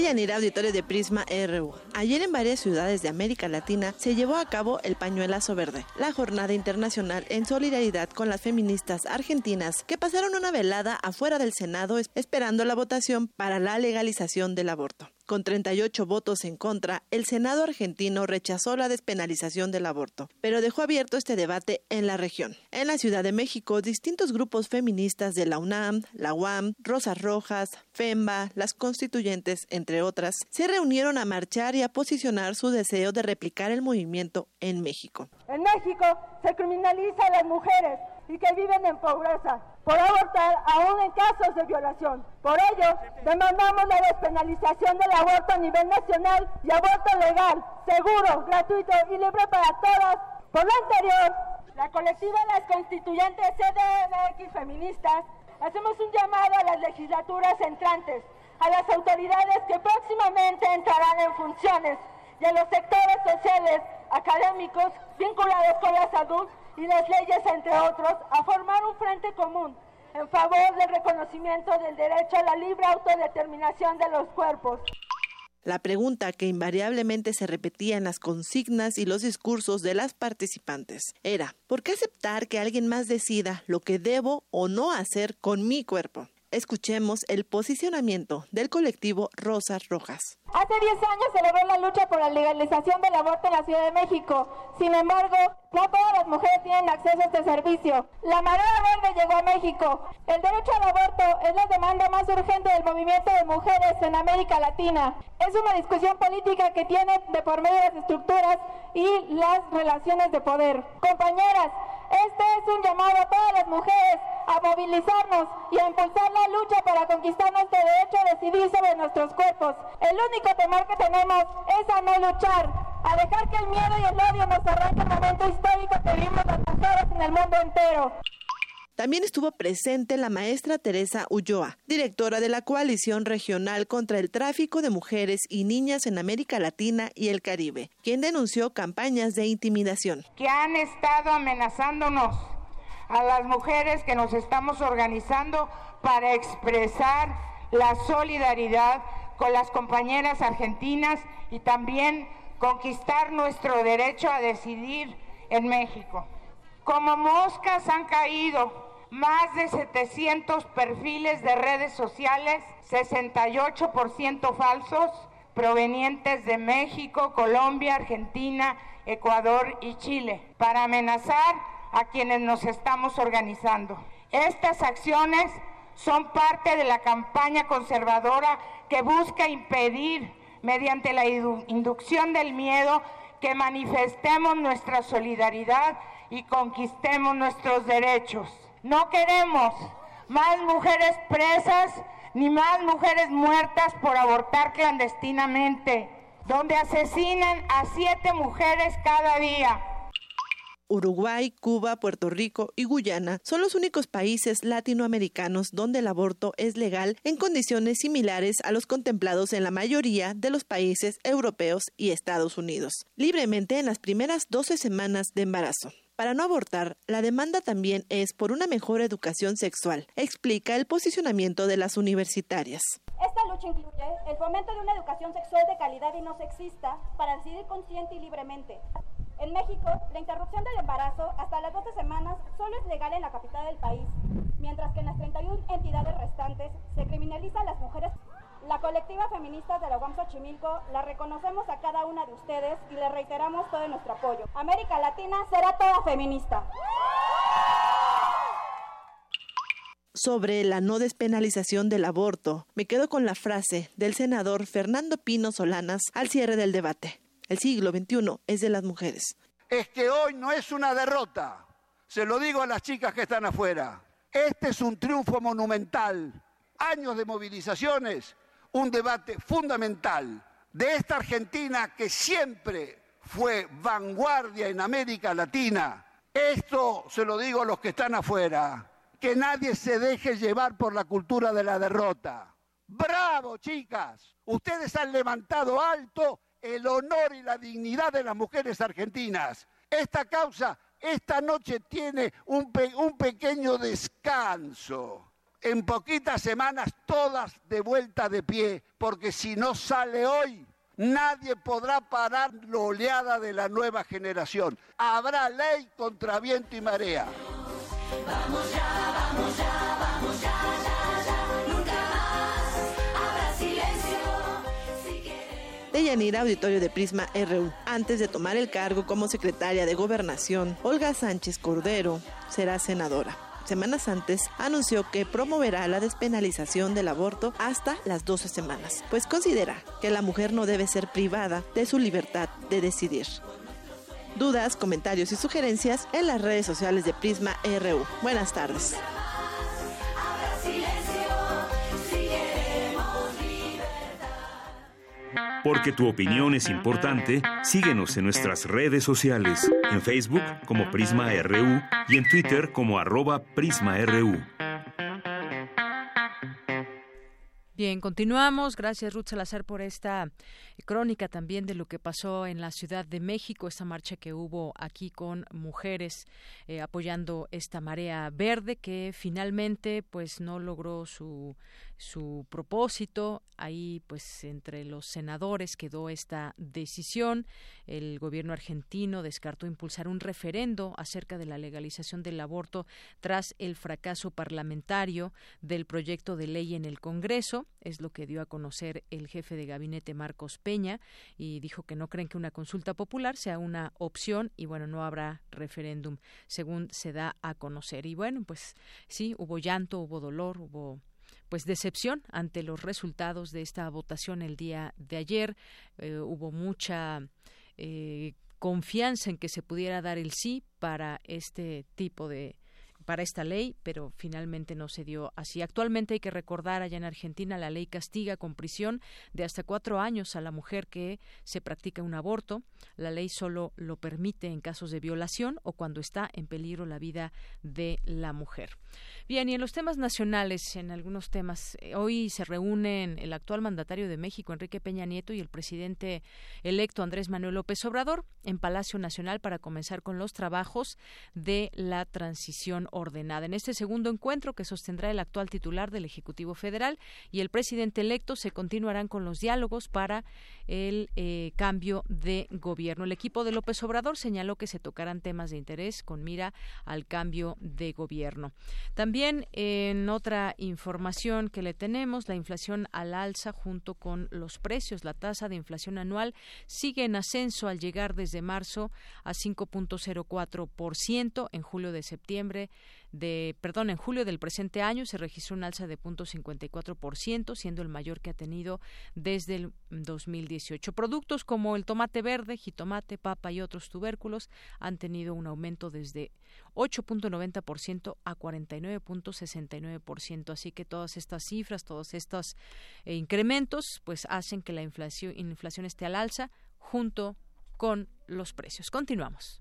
Yanira, auditorio de Prisma RU. Ayer en varias ciudades de América Latina se llevó a cabo el Pañuelazo Verde, la jornada internacional en solidaridad con las feministas argentinas que pasaron una velada afuera del Senado esperando la votación para la legalización del aborto. Con 38 votos en contra, el Senado argentino rechazó la despenalización del aborto, pero dejó abierto este debate en la región. En la Ciudad de México, distintos grupos feministas de la UNAM, la UAM, Rosas Rojas, FEMBA, las constituyentes, entre otras, se reunieron a marchar y a posicionar su deseo de replicar el movimiento en México. En México se criminaliza a las mujeres y que viven en pobreza por abortar aún en casos de violación. Por ello, demandamos la despenalización del aborto a nivel nacional y aborto legal, seguro, gratuito y libre para todas. Por lo anterior, la colectiva las constituyentes CDMX feministas hacemos un llamado a las legislaturas entrantes, a las autoridades que próximamente entrarán en funciones y a los sectores sociales, académicos vinculados con la salud y las leyes, entre otros, a formar un frente común en favor del reconocimiento del derecho a la libre autodeterminación de los cuerpos. La pregunta que invariablemente se repetía en las consignas y los discursos de las participantes era, ¿por qué aceptar que alguien más decida lo que debo o no hacer con mi cuerpo? Escuchemos el posicionamiento del colectivo Rosas Rojas. Hace 10 años se logró la lucha por la legalización del aborto en la Ciudad de México. Sin embargo, no todas las mujeres tienen acceso a este servicio. La marea verde llegó a México. El derecho al aborto es la demanda más urgente del movimiento de mujeres en América Latina. Es una discusión política que tiene de por medio las estructuras y las relaciones de poder. Compañeras, este es un llamado a todas las mujeres a movilizarnos y a impulsar la lucha para conquistar nuestro derecho a decidir sobre nuestros cuerpos. El único temor que tenemos es a no luchar, a dejar que el miedo y el odio nos arranquen el momento histórico que vivimos las mujeres en el mundo entero. También estuvo presente la maestra Teresa Ulloa, directora de la Coalición Regional contra el Tráfico de Mujeres y Niñas en América Latina y el Caribe, quien denunció campañas de intimidación. Que han estado amenazándonos a las mujeres que nos estamos organizando para expresar la solidaridad con las compañeras argentinas y también conquistar nuestro derecho a decidir en México. Como moscas han caído más de 700 perfiles de redes sociales, 68% falsos, provenientes de México, Colombia, Argentina, Ecuador y Chile, para amenazar a quienes nos estamos organizando. Estas acciones son parte de la campaña conservadora que busca impedir, mediante la inducción del miedo, que manifestemos nuestra solidaridad y conquistemos nuestros derechos. No queremos más mujeres presas ni más mujeres muertas por abortar clandestinamente, donde asesinan a siete mujeres cada día Uruguay, Cuba, Puerto Rico y Guyana son los únicos países latinoamericanos donde el aborto es legal en condiciones similares a los contemplados en la mayoría de los países europeos y Estados Unidos, libremente en las primeras 12 semanas de embarazo. Para no abortar, la demanda también es por una mejor educación sexual, explica el posicionamiento de las universitarias. Esta lucha incluye el fomento de una educación sexual de calidad y no sexista para decidir consciente y libremente, en México, la interrupción del embarazo hasta las 12 semanas solo es legal en la capital del país, mientras que en las 31 entidades restantes se criminaliza a las mujeres. La colectiva feminista de la UAM Xochimilco la reconocemos a cada una de ustedes y le reiteramos todo nuestro apoyo. América Latina será toda feminista. sobre la no despenalización del aborto, me quedo con la frase del senador Fernando Pino Solanas al cierre del debate. El siglo XXI es de las mujeres. Es que hoy no es una derrota. Se lo digo a las chicas que están afuera. Este es un triunfo monumental. Años de movilizaciones, un debate fundamental de esta Argentina que siempre fue vanguardia en América Latina. Esto se lo digo a los que están afuera. Que nadie se deje llevar por la cultura de la derrota. Bravo, chicas. Ustedes han levantado alto el honor y la dignidad de las mujeres argentinas. Esta causa esta noche tiene un, un pequeño descanso. En poquitas semanas todas de vuelta de pie, porque si no sale hoy, nadie podrá parar la oleada de la nueva generación. Habrá ley contra viento y marea. Vamos ya, vamos ya, vamos Yanira Auditorio de Prisma RU. Antes de tomar el cargo como secretaria de Gobernación, Olga Sánchez Cordero será senadora. Semanas antes anunció que promoverá la despenalización del aborto hasta las 12 semanas, pues considera que la mujer no debe ser privada de su libertad de decidir. Dudas, comentarios y sugerencias en las redes sociales de Prisma RU. Buenas tardes. Porque tu opinión es importante, síguenos en nuestras redes sociales, en Facebook como Prisma RU y en Twitter como arroba PrismaRU. Bien, continuamos. Gracias, Ruth Salazar, por esta crónica también de lo que pasó en la Ciudad de México, esta marcha que hubo aquí con mujeres eh, apoyando esta marea verde que finalmente pues no logró su su propósito. Ahí, pues, entre los senadores quedó esta decisión. El gobierno argentino descartó impulsar un referendo acerca de la legalización del aborto tras el fracaso parlamentario del proyecto de ley en el Congreso. Es lo que dio a conocer el jefe de gabinete Marcos Peña y dijo que no creen que una consulta popular sea una opción y bueno, no habrá referéndum según se da a conocer. Y bueno, pues sí, hubo llanto, hubo dolor, hubo pues decepción ante los resultados de esta votación el día de ayer. Eh, hubo mucha eh, confianza en que se pudiera dar el sí para este tipo de para esta ley, pero finalmente no se dio así. Actualmente hay que recordar allá en Argentina la ley castiga con prisión de hasta cuatro años a la mujer que se practica un aborto. La ley solo lo permite en casos de violación o cuando está en peligro la vida de la mujer. Bien, y en los temas nacionales, en algunos temas, eh, hoy se reúnen el actual mandatario de México, Enrique Peña Nieto, y el presidente electo Andrés Manuel López Obrador en Palacio Nacional para comenzar con los trabajos de la transición ordenada. En este segundo encuentro que sostendrá el actual titular del Ejecutivo Federal y el presidente electo se continuarán con los diálogos para el eh, cambio de gobierno. El equipo de López Obrador señaló que se tocarán temas de interés con mira al cambio de gobierno. También en otra información que le tenemos, la inflación al alza junto con los precios. La tasa de inflación anual sigue en ascenso al llegar desde marzo a 5.04%. En julio de septiembre de, perdón, en julio del presente año se registró un alza de 0.54%, siendo el mayor que ha tenido desde el 2018. Productos como el tomate verde, jitomate, papa y otros tubérculos han tenido un aumento desde 8.90% a 49.69%. Así que todas estas cifras, todos estos eh, incrementos, pues hacen que la inflación, inflación esté al alza junto con los precios. Continuamos.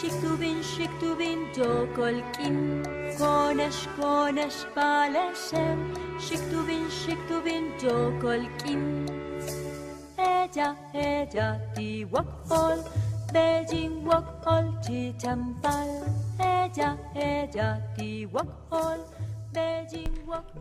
Şektubin şektubin dokolkin Koneş koneş paleşem Şektubin şektubin dokolkin Eja eja di wakol Beijing wakol di tambal Eja eja di wakol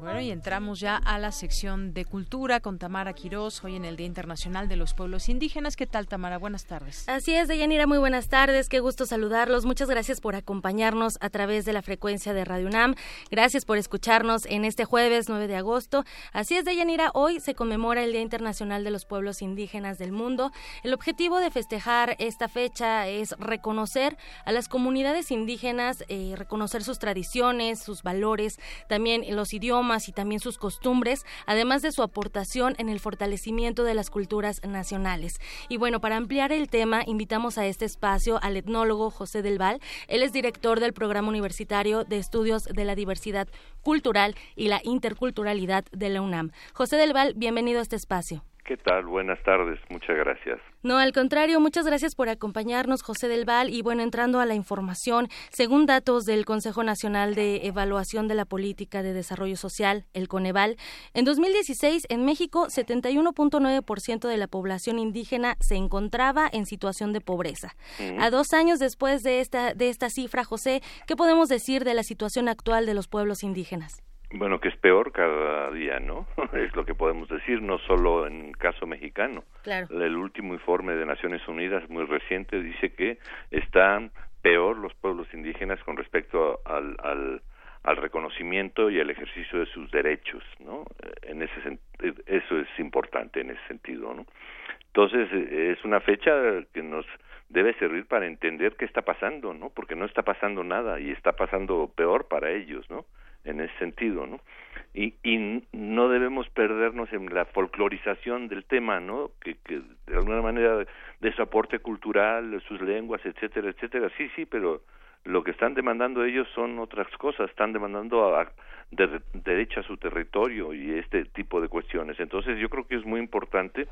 Bueno, y entramos ya a la sección de cultura con Tamara Quirós, hoy en el Día Internacional de los Pueblos Indígenas. ¿Qué tal, Tamara? Buenas tardes. Así es, Deyanira, muy buenas tardes. Qué gusto saludarlos. Muchas gracias por acompañarnos a través de la frecuencia de Radio UNAM. Gracias por escucharnos en este jueves 9 de agosto. Así es, Deyanira, hoy se conmemora el Día Internacional de los Pueblos Indígenas del Mundo. El objetivo de festejar esta fecha es reconocer a las comunidades indígenas, eh, reconocer sus tradiciones, sus valores, también los idiomas y también sus costumbres, además de su aportación en el fortalecimiento de las culturas nacionales. Y bueno, para ampliar el tema, invitamos a este espacio al etnólogo José Del Val. Él es director del Programa Universitario de Estudios de la Diversidad Cultural y la Interculturalidad de la UNAM. José Del Val, bienvenido a este espacio. ¿Qué tal? Buenas tardes, muchas gracias. No, al contrario, muchas gracias por acompañarnos, José del Val. Y bueno, entrando a la información, según datos del Consejo Nacional de Evaluación de la Política de Desarrollo Social, el Coneval, en 2016 en México 71.9% de la población indígena se encontraba en situación de pobreza. A dos años después de esta, de esta cifra, José, ¿qué podemos decir de la situación actual de los pueblos indígenas? Bueno, que es peor cada día, ¿no? [laughs] es lo que podemos decir, no solo en caso mexicano. Claro. El último informe de Naciones Unidas, muy reciente, dice que están peor los pueblos indígenas con respecto al, al, al reconocimiento y al ejercicio de sus derechos, ¿no? En ese eso es importante en ese sentido, ¿no? Entonces es una fecha que nos debe servir para entender qué está pasando, ¿no? Porque no está pasando nada y está pasando peor para ellos, ¿no? En ese sentido, ¿no? Y, y no debemos perdernos en la folclorización del tema, ¿no? Que, que de alguna manera de su aporte cultural, sus lenguas, etcétera, etcétera. Sí, sí, pero lo que están demandando ellos son otras cosas, están demandando a, de, derecho a su territorio y este tipo de cuestiones. Entonces yo creo que es muy importante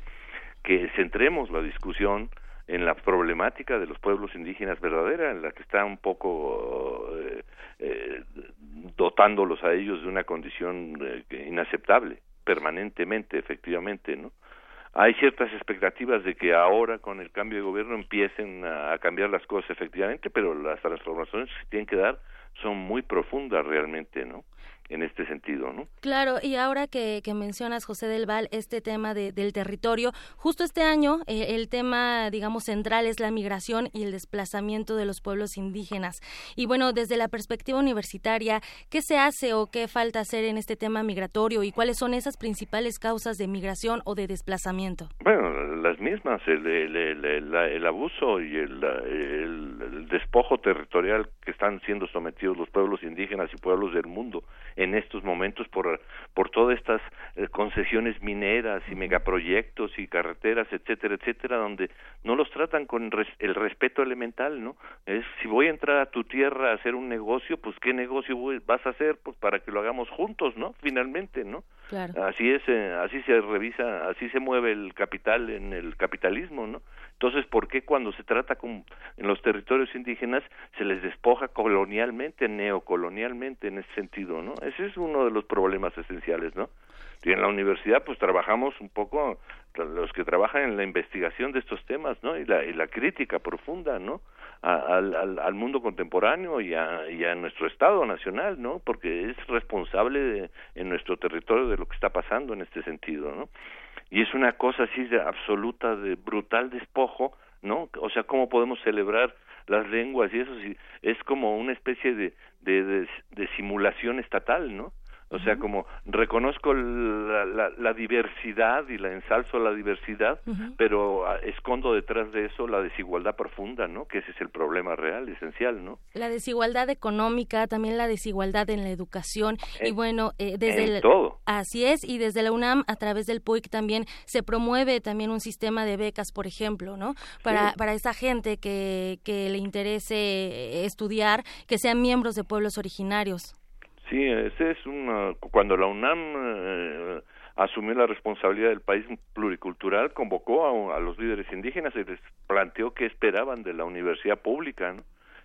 que centremos la discusión en la problemática de los pueblos indígenas verdadera, en la que está un poco eh, eh, dotándolos a ellos de una condición eh, inaceptable, permanentemente, efectivamente, ¿no? Hay ciertas expectativas de que ahora con el cambio de gobierno empiecen a, cambiar las cosas efectivamente, pero las transformaciones que tienen que dar son muy profundas realmente, ¿no? En este sentido, ¿no? Claro, y ahora que, mencionas, José del Val, este tema del territorio, justo este año eh, el tema, digamos, central es la migración y el desplazamiento de los pueblos indígenas. Y bueno, desde la perspectiva universitaria, ¿qué se hace o qué falta hacer en este tema migratorio y cuáles son esas principales causas de migración o de desplazamiento? Bueno, las mismas, el, el, abuso y el despojo territorial que están siendo sometidos los pueblos indígenas y pueblos del mundo en estos momentos por, por todas estas eh, concesiones mineras y megaproyectos y carreteras, etcétera, etcétera, donde no los tratan con el respeto elemental, ¿no? Es si voy a entrar a tu tierra a hacer un negocio, pues qué negocio vas a hacer, pues para que lo hagamos juntos, ¿no? Finalmente, ¿no? Así es, eh, así se revisa, así se mueve el capital en el capitalismo, ¿no? Entonces, ¿por qué cuando se trata con, en los territorios indígenas se les despoja colonialmente, neocolonialmente en ese sentido, ¿no? Ese es uno de los problemas esenciales, ¿no? Y en la universidad, pues trabajamos un poco los que trabajan en la investigación de estos temas, ¿no? Y la, y la crítica profunda, ¿no? al, mundo contemporáneo y a, y a nuestro Estado nacional, ¿no? Porque es responsable de, en nuestro territorio de lo que está pasando en este sentido, ¿no? Y es una cosa así de absoluta, de brutal despojo, ¿no? O sea, ¿cómo podemos celebrar las lenguas y eso? Si es como una especie de, de, de simulación estatal, ¿no? O sea, como reconozco la, la, la, diversidad y la ensalzo la diversidad, pero ah, escondo detrás de eso la desigualdad profunda, ¿no? Que ese es el problema real, esencial, ¿no? La desigualdad económica, también la desigualdad en la educación y bueno, eh, desde el, todo. Así es, y desde la UNAM a través del PUIC también se promueve también un sistema de becas, por ejemplo, ¿no? Para para esa gente que que le interese estudiar, que sean miembros de pueblos originarios. Sí, ese es una, cuando la UNAM eh, asumió la responsabilidad del país pluricultural, convocó a, los líderes indígenas y les planteó qué esperaban de la universidad pública, ¿no?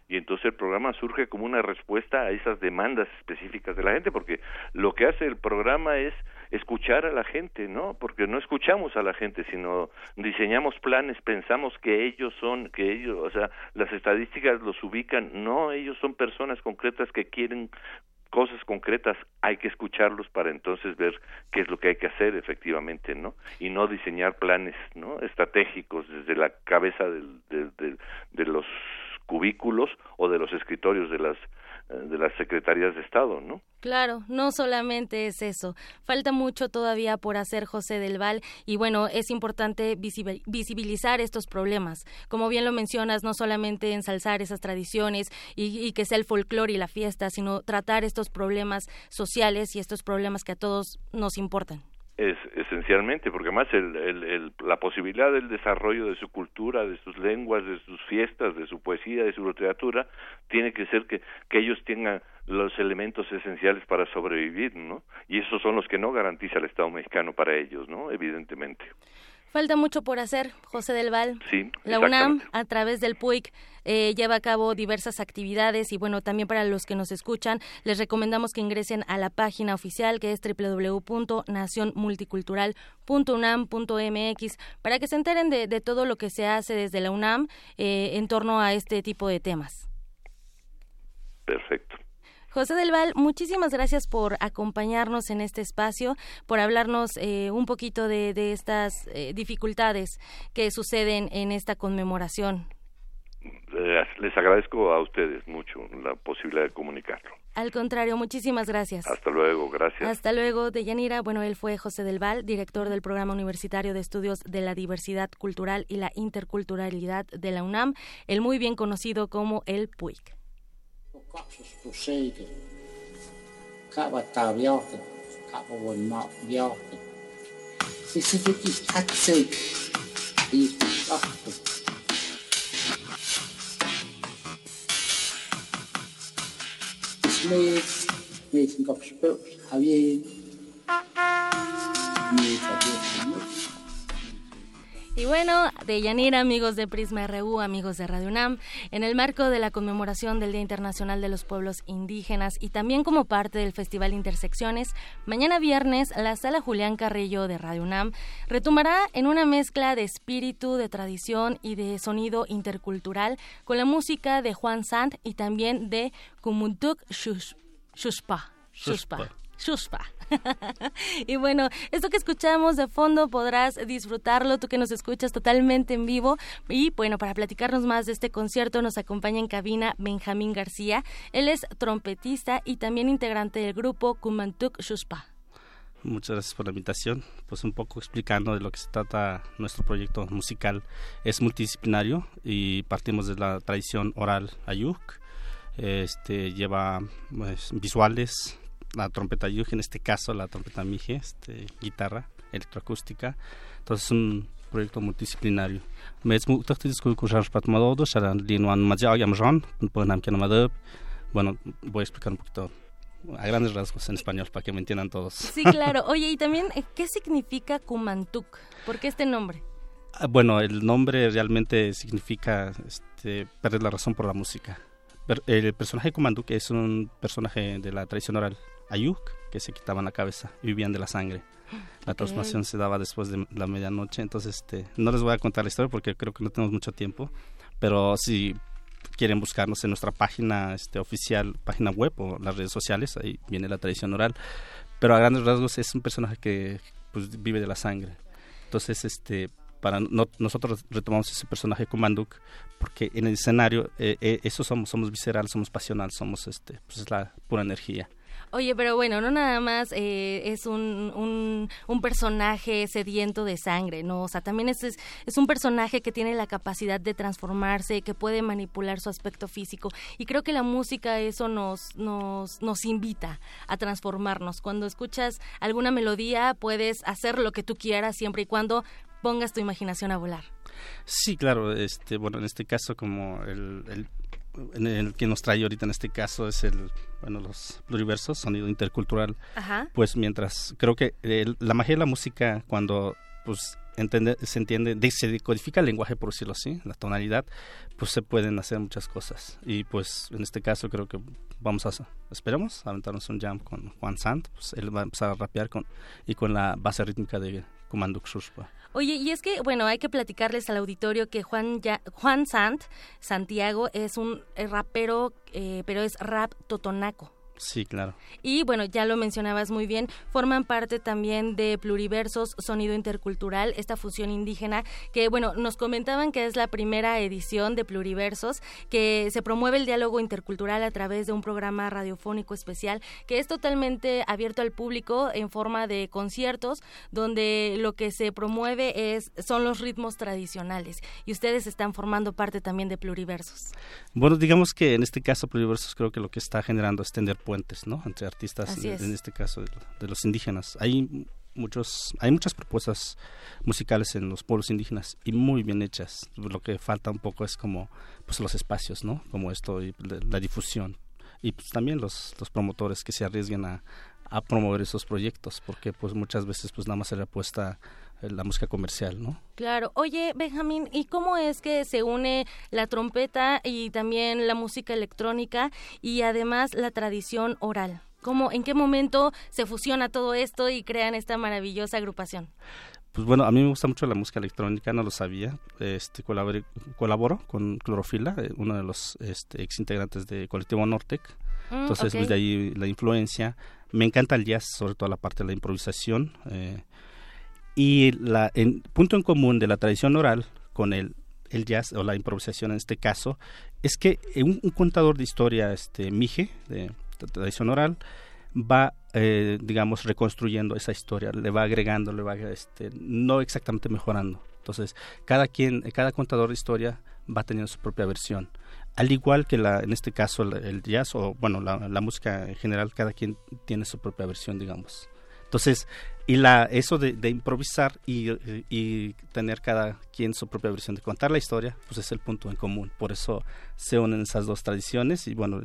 y entonces el programa surge como una respuesta a esas demandas específicas de la gente, porque lo que hace el programa es escuchar a la gente, ¿no? Porque no escuchamos a la gente, sino diseñamos planes, pensamos que ellos son, que ellos, o sea, las estadísticas los ubican, no, ellos son personas concretas que quieren cosas concretas hay que escucharlos para entonces ver qué es lo que hay que hacer efectivamente no y no diseñar planes no estratégicos desde la cabeza de, de los cubículos o de los escritorios de las de las secretarías de Estado, ¿no? Claro, no solamente es eso. Falta mucho todavía por hacer José del Val y bueno, es importante visibilizar estos problemas. Como bien lo mencionas, no solamente ensalzar esas tradiciones y, que sea el folclore y la fiesta, sino tratar estos problemas sociales y estos problemas que a todos nos importan. Es, esencialmente, porque además el, el, la posibilidad del desarrollo de su cultura, de sus lenguas, de sus fiestas, de su poesía, de su literatura, tiene que ser que, que ellos tengan los elementos esenciales para sobrevivir, ¿no? Y esos son los que no garantiza el Estado mexicano para ellos, ¿no? Evidentemente. Falta mucho por hacer, José del Val. Sí, La UNAM, a través del PUIC, eh, lleva a cabo diversas actividades y bueno, también para los que nos escuchan, les recomendamos que ingresen a la página oficial que es www.nacionmulticultural.unam.mx para que se enteren de, todo lo que se hace desde la UNAM eh, en torno a este tipo de temas. Perfecto. José del Val, muchísimas gracias por acompañarnos en este espacio, por hablarnos eh, un poquito de, estas eh, dificultades que suceden en esta conmemoración. Les agradezco a ustedes mucho la posibilidad de comunicarlo. Al contrario, muchísimas gracias. Hasta luego, gracias. Hasta luego, Deyanira. Bueno, él fue José del Val, director del Programa Universitario de Estudios de la Diversidad Cultural y la Interculturalidad de la UNAM, el muy bien conocido como el PUIC. capsules crusaders. Kapatā vjelta, kapavon mā vjelta. Siis se tekis ätseit, viitis tahtu. Meet, meet in kapspils, havien. Meet, havien. Y bueno, de Yanira, amigos de Prisma RU, amigos de Radio UNAM, en el marco de la conmemoración del Día Internacional de los Pueblos Indígenas y también como parte del Festival Intersecciones, mañana viernes la Sala Julián Carrillo de Radio UNAM retomará en una mezcla de espíritu, de tradición y de sonido intercultural con la música de Juan Sant y también de Kumuntuk Shushpa. Shushpa. Shushpa. [laughs] y bueno, esto que escuchamos de fondo podrás disfrutarlo, tú que nos escuchas totalmente en vivo. Y bueno, para platicarnos más de este concierto nos acompaña en cabina Benjamín García. Él es trompetista y también integrante del grupo Kumantuk Shuspa. Muchas gracias por la invitación. Pues un poco explicando de lo que se trata nuestro proyecto musical. Es multidisciplinario y partimos de la tradición oral ayuk. Este lleva pues, visuales, la trompeta yuge, en este caso la trompeta mije, este, guitarra electroacústica. Entonces es un proyecto multidisciplinario. Bueno, voy a explicar un poquito a grandes rasgos en español para que me entiendan todos. Sí, claro. Oye, y también, eh, ¿qué significa Kumantuk? ¿Por qué este nombre? Ah, bueno, el nombre realmente significa este, perder la razón por la música. El personaje Kumantuk es un personaje de la tradición oral ayuk, que se quitaban la cabeza y vivían de la sangre. La transformación se daba después de la medianoche, entonces este, no les voy a contar la historia porque creo que no tenemos mucho tiempo, pero si quieren buscarnos en nuestra página este, oficial, página web o las redes sociales, ahí viene la tradición oral. Pero a grandes rasgos es un personaje que pues, vive de la sangre. Entonces, este, para nosotros retomamos ese personaje Comanduk porque en el escenario eh, eh, eso somos, somos visceral, somos pasional, somos este, pues es la pura energía. Oye, pero bueno, no nada más eh, es un, un, personaje sediento de sangre, ¿no? O sea, también es, es, un personaje que tiene la capacidad de transformarse, que puede manipular su aspecto físico. Y creo que la música eso nos, nos, nos invita a transformarnos. Cuando escuchas alguna melodía, puedes hacer lo que tú quieras siempre y cuando pongas tu imaginación a volar. Sí, claro. Este, bueno, en este caso, como el que nos trae ahorita en este caso es el bueno los pluriversos sonido intercultural. Pues mientras creo que la magia de la música cuando pues entiende, se entiende se decodifica el lenguaje por decirlo así la tonalidad pues se pueden hacer muchas cosas. Y pues en este caso creo que vamos a esperemos aventarnos un jam con Juan Sant pues él va a empezar a rapear con y con la base rítmica de Kumanduk Shushpa Oye, y es que, bueno, hay que platicarles al auditorio que Juan, Juan Sant, Santiago, es un rapero, eh, pero es rap totonaco. Sí, claro. Y bueno, ya lo mencionabas muy bien, forman parte también de Pluriversos Sonido Intercultural, esta fusión indígena que bueno, nos comentaban que es la primera edición de Pluriversos, que se promueve el diálogo intercultural a través de un programa radiofónico especial que es totalmente abierto al público en forma de conciertos, donde lo que se promueve es son los ritmos tradicionales y ustedes están formando parte también de Pluriversos. Bueno, digamos que en este caso Pluriversos creo que lo que está generando es tender puentes, ¿no? Entre artistas, en este caso de, los indígenas. Hay muchos, hay muchas propuestas musicales en los pueblos indígenas y muy bien hechas. Lo que falta un poco es como, pues los espacios, ¿no? Como esto y la, difusión y pues también los, los promotores que se arriesguen a, a promover esos proyectos, porque pues muchas veces pues nada más se le apuesta la música comercial, ¿no? Claro. Oye, Benjamín, ¿y cómo es que se une la trompeta y también la música electrónica y además la tradición oral? ¿Cómo, ¿En qué momento se fusiona todo esto y crean esta maravillosa agrupación? Pues bueno, a mí me gusta mucho la música electrónica, no lo sabía. Este, colaboro con Clorofila, eh, uno de los este, ex integrantes de Colectivo Nortec. Mm, Entonces, pues de ahí la influencia. Me encanta el jazz, sobre todo la parte de la improvisación. Eh, y la en, punto en común de la tradición oral con el, el jazz o la improvisación en este caso es que un, contador de historia, este Mije, de, tradición oral, va, eh, digamos, reconstruyendo esa historia, le va agregando, le va, este, no exactamente mejorando. Entonces, cada quien, cada contador de historia va teniendo su propia versión. Al igual que la, en este caso el, jazz o, bueno, la, la música en general, cada quien tiene su propia versión, digamos. Entonces, y la eso de, improvisar y, tener cada quien su propia versión de contar la historia pues es el punto en común. Por eso se unen esas dos tradiciones y bueno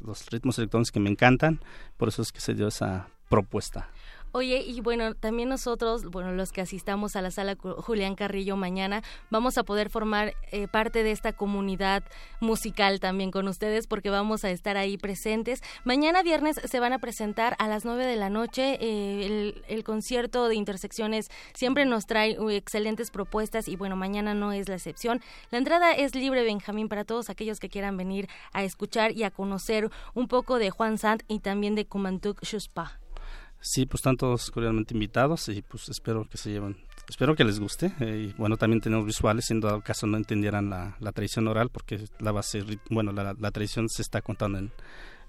los ritmos electrónicos que me encantan por eso es que se dio esa propuesta Oye, y bueno, también nosotros, bueno, los que asistamos a la sala Julián Carrillo mañana, vamos a poder formar eh, parte de esta comunidad musical también con ustedes porque vamos a estar ahí presentes. Mañana viernes se van a presentar a las 9 de la noche eh, el, concierto de intersecciones. Siempre nos trae excelentes propuestas y bueno, mañana no es la excepción. La entrada es libre, Benjamín, para todos aquellos que quieran venir a escuchar y a conocer un poco de Juan Sant y también de Kumantuk Shuspa. Sí, pues están todos cordialmente invitados y pues espero que se lleven, espero que les guste. Eh, y bueno, también tenemos visuales, en dado caso no entendieran la, la tradición oral, porque la base, bueno, la, la tradición se está contando en,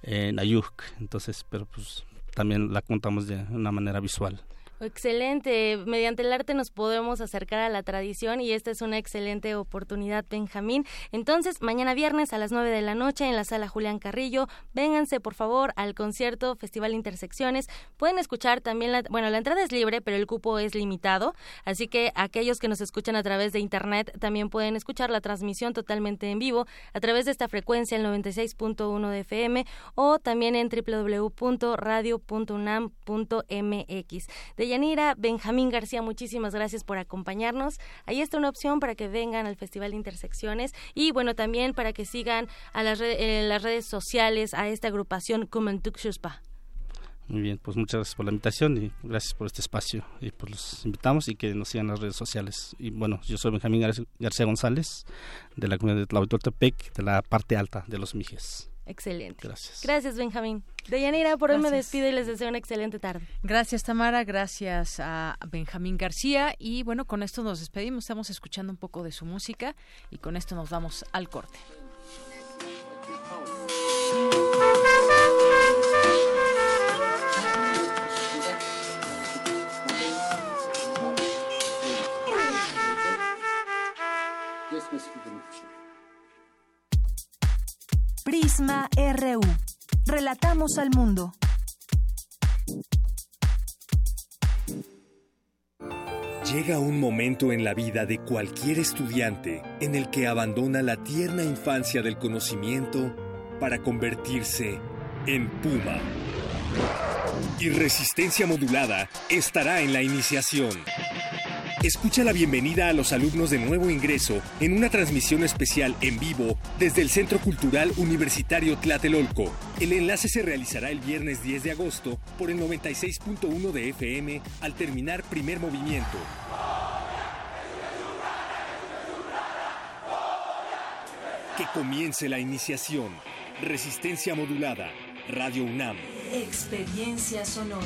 en Ayuk, entonces, pero pues también la contamos de una manera visual. Excelente. Mediante el arte nos podemos acercar a la tradición y esta es una excelente oportunidad, Benjamín. Entonces, mañana viernes a las 9 de la noche en la sala Julián Carrillo, vénganse por favor al concierto Festival Intersecciones. Pueden escuchar también, la, bueno, la entrada es libre, pero el cupo es limitado, así que aquellos que nos escuchan a través de internet también pueden escuchar la transmisión totalmente en vivo a través de esta frecuencia, el 96.1 de FM o también en www.radio.unam.mx. Yanira, Benjamín García, muchísimas gracias por acompañarnos. Ahí está una opción para que vengan al Festival de Intersecciones y bueno, también para que sigan a las, las redes sociales a esta agrupación Kumantuk Shuspa. Muy bien, pues muchas gracias por la invitación y gracias por este espacio. Y pues los invitamos y que nos sigan en las redes sociales. Y bueno, yo soy Benjamín García González, de la comunidad de Tlahuitoltepec, de la parte alta de los Mijes. Excelente. Gracias. Gracias, Benjamín. Deyanira, por hoy me despido y les deseo una excelente tarde. Gracias, Tamara. Gracias a Benjamín García. Y bueno, con esto nos despedimos. Estamos escuchando un poco de su música y con esto nos vamos al corte. Prisma RU. Relatamos al mundo. Llega un momento en la vida de cualquier estudiante en el que abandona la tierna infancia del conocimiento para convertirse en Puma. Y resistencia modulada estará en la iniciación. Escucha la bienvenida a los alumnos de nuevo ingreso en una transmisión especial en vivo desde el Centro Cultural Universitario Tlatelolco. El enlace se realizará el viernes 10 de agosto por el 96.1 de FM al terminar primer movimiento. Que comience la iniciación. Resistencia modulada. Radio UNAM. Experiencia sonora.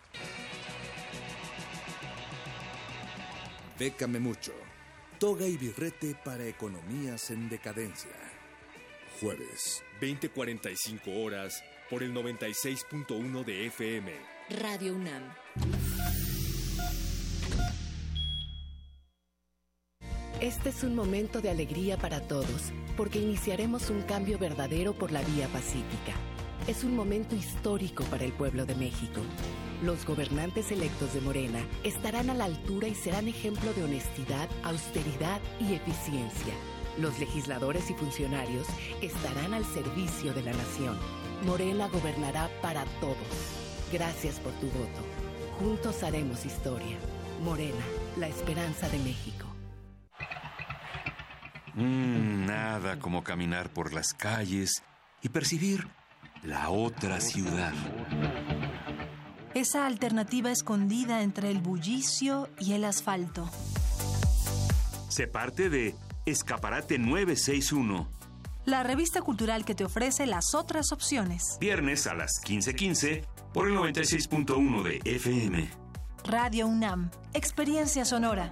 Bécame mucho. Toga y birrete para economías en decadencia. Jueves, 20:45 horas por el 96.1 de FM. Radio UNAM. Este es un momento de alegría para todos, porque iniciaremos un cambio verdadero por la vía pacífica. Es un momento histórico para el pueblo de México. Los gobernantes electos de Morena estarán a la altura y serán ejemplo de honestidad, austeridad y eficiencia. Los legisladores y funcionarios estarán al servicio de la nación. Morena gobernará para todos. Gracias por tu voto. Juntos haremos historia. Morena, la esperanza de México. Mm, nada como caminar por las calles y percibir la otra ciudad. Esa alternativa escondida entre el bullicio y el asfalto. Se parte de Escaparate 961. La revista cultural que te ofrece las otras opciones. Viernes a las 15:15 por el 96.1 de FM. Radio UNAM. Experiencia sonora.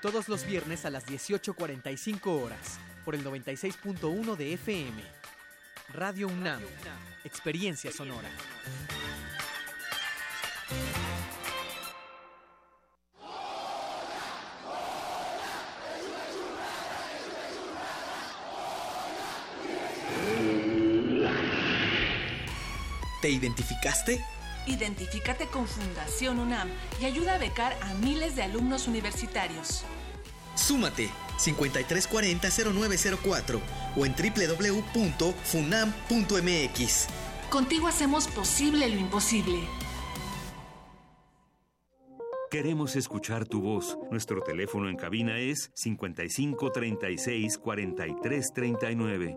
Todos los viernes a las 18.45 horas, por el 96.1 de FM. Radio UNAM, Experiencia Sonora. ¿Te identificaste? Identifícate con Fundación UNAM y ayuda a becar a miles de alumnos universitarios. Súmate 5340-0904 o en www.funam.mx. Contigo hacemos posible lo imposible. Queremos escuchar tu voz. Nuestro teléfono en cabina es 55 36 43 39.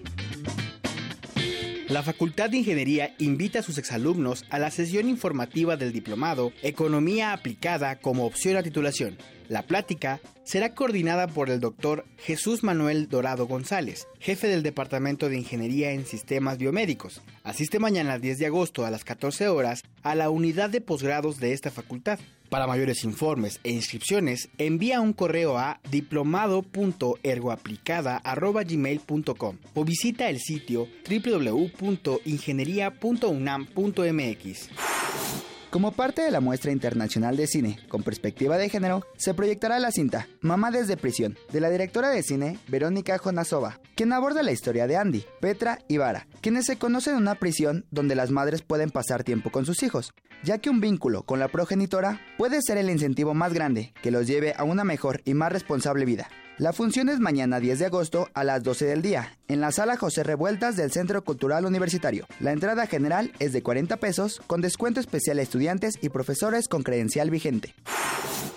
La Facultad de Ingeniería invita a sus exalumnos a la sesión informativa del diplomado Economía aplicada como opción a titulación. La plática será coordinada por el doctor Jesús Manuel Dorado González, jefe del Departamento de Ingeniería en Sistemas Biomédicos. Asiste mañana el 10 de agosto a las 14 horas a la unidad de posgrados de esta facultad. Para mayores informes e inscripciones, envía un correo a diplomado.ergoaplicada.gmail.com o visita el sitio www.ingeniería.unam.mx. Como parte de la muestra internacional de cine con perspectiva de género, se proyectará la cinta Mamá desde prisión, de la directora de cine Verónica Jonasova, quien aborda la historia de Andy, Petra y Vara, quienes se conocen en una prisión donde las madres pueden pasar tiempo con sus hijos, ya que un vínculo con la progenitora puede ser el incentivo más grande que los lleve a una mejor y más responsable vida. La función es mañana 10 de agosto a las 12 del día, en la sala José Revueltas del Centro Cultural Universitario. La entrada general es de 40 pesos, con descuento especial a estudiantes y profesores con credencial vigente.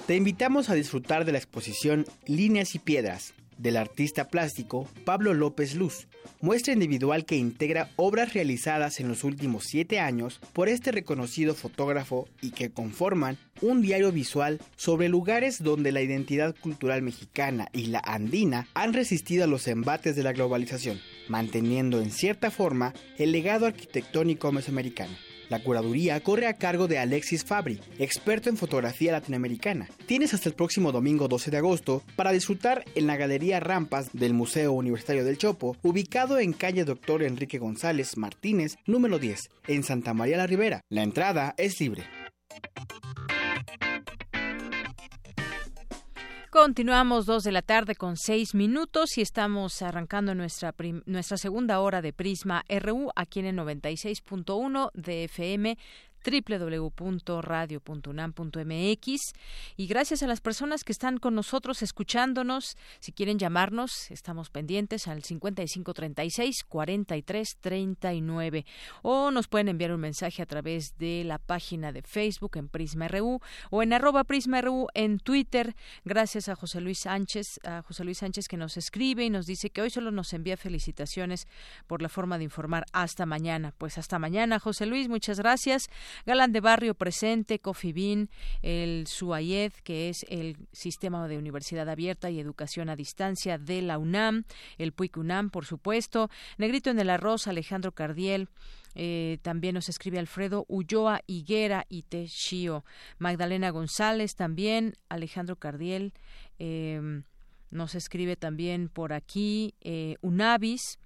Te invitamos a disfrutar de la exposición Líneas y Piedras, del artista plástico Pablo López Luz, muestra individual que integra obras realizadas en los últimos siete años por este reconocido fotógrafo y que conforman un diario visual sobre lugares donde la identidad cultural mexicana y la andina han resistido a los embates de la globalización, manteniendo en cierta forma el legado arquitectónico mesoamericano. La curaduría corre a cargo de Alexis Fabri, experto en fotografía latinoamericana. Tienes hasta el próximo domingo 12 de agosto para disfrutar en la Galería Rampas del Museo Universitario del Chopo, ubicado en calle Doctor Enrique González Martínez, número 10, en Santa María la Ribera. La entrada es libre. Continuamos dos de la tarde con seis minutos y estamos arrancando nuestra, nuestra segunda hora de Prisma RU aquí en el 96.1 de FM www.radio.unam.mx y gracias a las personas que están con nosotros escuchándonos. Si quieren llamarnos, estamos pendientes al 5536 4339 o nos pueden enviar un mensaje a través de la página de Facebook en Prisma RU o en arroba Prisma RU en Twitter. Gracias a José Luis Sánchez, a José Luis Sánchez que nos escribe y nos dice que hoy solo nos envía felicitaciones por la forma de informar. Hasta mañana. Pues hasta mañana, José Luis, muchas gracias. Galán de Barrio presente, Cofibin, el SUAYED, que es el Sistema de Universidad Abierta y Educación a Distancia de la UNAM, el PUIC UNAM, por supuesto, Negrito en el Arroz, Alejandro Cardiel, eh, también nos escribe Alfredo Ulloa Higuera y Techío. Magdalena González también, Alejandro Cardiel. Eh, nos escribe también por aquí eh, Unavis.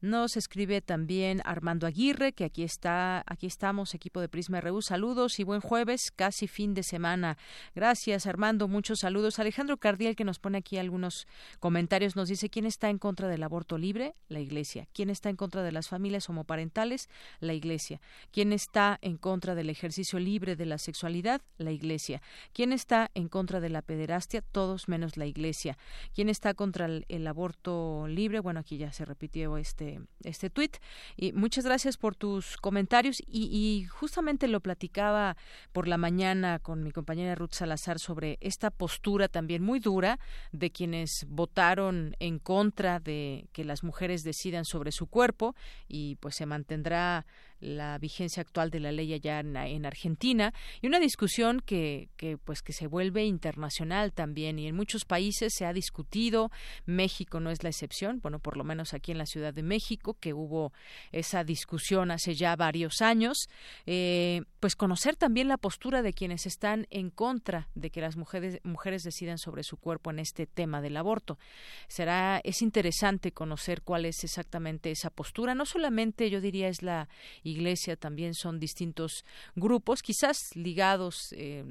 Nos escribe también Armando Aguirre, que aquí está, aquí estamos, equipo de Prisma RU. Saludos y buen jueves, casi fin de semana. Gracias, Armando, muchos saludos. Alejandro Cardiel, que nos pone aquí algunos comentarios, nos dice quién está en contra del aborto libre, la Iglesia. ¿Quién está en contra de las familias homoparentales? La Iglesia. ¿Quién está en contra del ejercicio libre de la sexualidad? La Iglesia. ¿Quién está en contra de la pederastia? Todos menos la Iglesia. ¿Quién está contra el, aborto libre? Bueno, aquí ya se repitió este, este tuit. Y muchas gracias por tus comentarios. Y, y justamente lo platicaba por la mañana con mi compañera Ruth Salazar sobre esta postura también muy dura de quienes votaron en contra de que las mujeres decidan sobre su cuerpo y pues se mantendrá la vigencia actual de la ley allá en, Argentina y una discusión que, que pues que se vuelve internacional también y en muchos países se ha discutido. México no es la excepción bueno por lo menos aquí en la Ciudad de México que hubo esa discusión hace ya varios años. Eh, pues conocer también la postura de quienes están en contra de que las mujeres mujeres decidan sobre su cuerpo en este tema del aborto. Será es interesante conocer cuál es exactamente esa postura. No solamente yo diría es la iglesia también son distintos grupos, quizás ligados eh,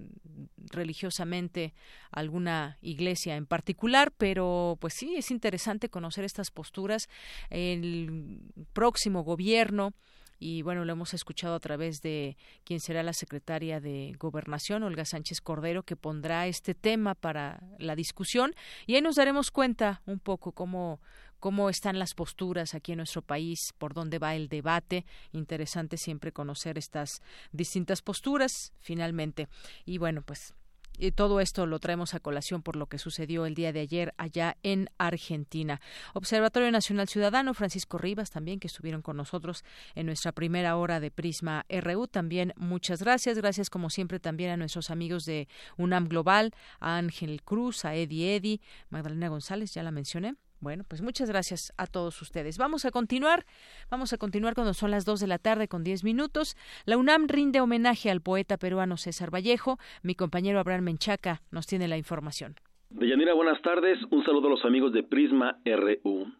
religiosamente a alguna iglesia en particular, pero pues sí, es interesante conocer estas posturas. El próximo gobierno y bueno, lo hemos escuchado a través de quien será la secretaria de Gobernación, Olga Sánchez Cordero, que pondrá este tema para la discusión y ahí nos daremos cuenta un poco cómo, cómo están las posturas aquí en nuestro país, por dónde va el debate. Interesante siempre conocer estas distintas posturas, finalmente. Y bueno, pues y todo esto lo traemos a colación por lo que sucedió el día de ayer allá en Argentina. Observatorio Nacional Ciudadano, Francisco Rivas también, que estuvieron con nosotros en nuestra primera hora de Prisma RU. También muchas gracias. Gracias, como siempre, también a nuestros amigos de UNAM Global, a Ángel Cruz, a Eddie Eddy, Magdalena González, ya la mencioné. Bueno, pues muchas gracias a todos ustedes. Vamos a continuar, vamos a continuar cuando son las dos de la tarde con diez minutos. La UNAM rinde homenaje al poeta peruano César Vallejo. Mi compañero Abraham Menchaca nos tiene la información. Deyanira, buenas tardes. Un saludo a los amigos de Prisma RU.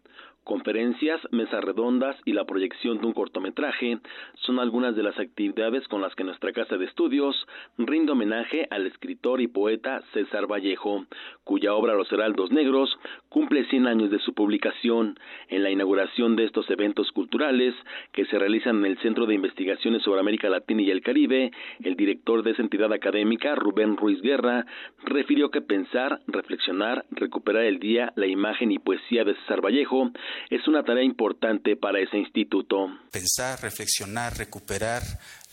Conferencias, mesas redondas y la proyección de un cortometraje son algunas de las actividades con las que nuestra casa de estudios rinde homenaje al escritor y poeta César Vallejo, cuya obra Los Heraldos Negros cumple 100 años de su publicación. En la inauguración de estos eventos culturales que se realizan en el Centro de Investigaciones sobre América Latina y el Caribe, el director de esa entidad académica, Rubén Ruiz Guerra, refirió que pensar, reflexionar, recuperar el día, la imagen y poesía de César Vallejo es una tarea importante para ese instituto. Pensar, reflexionar, recuperar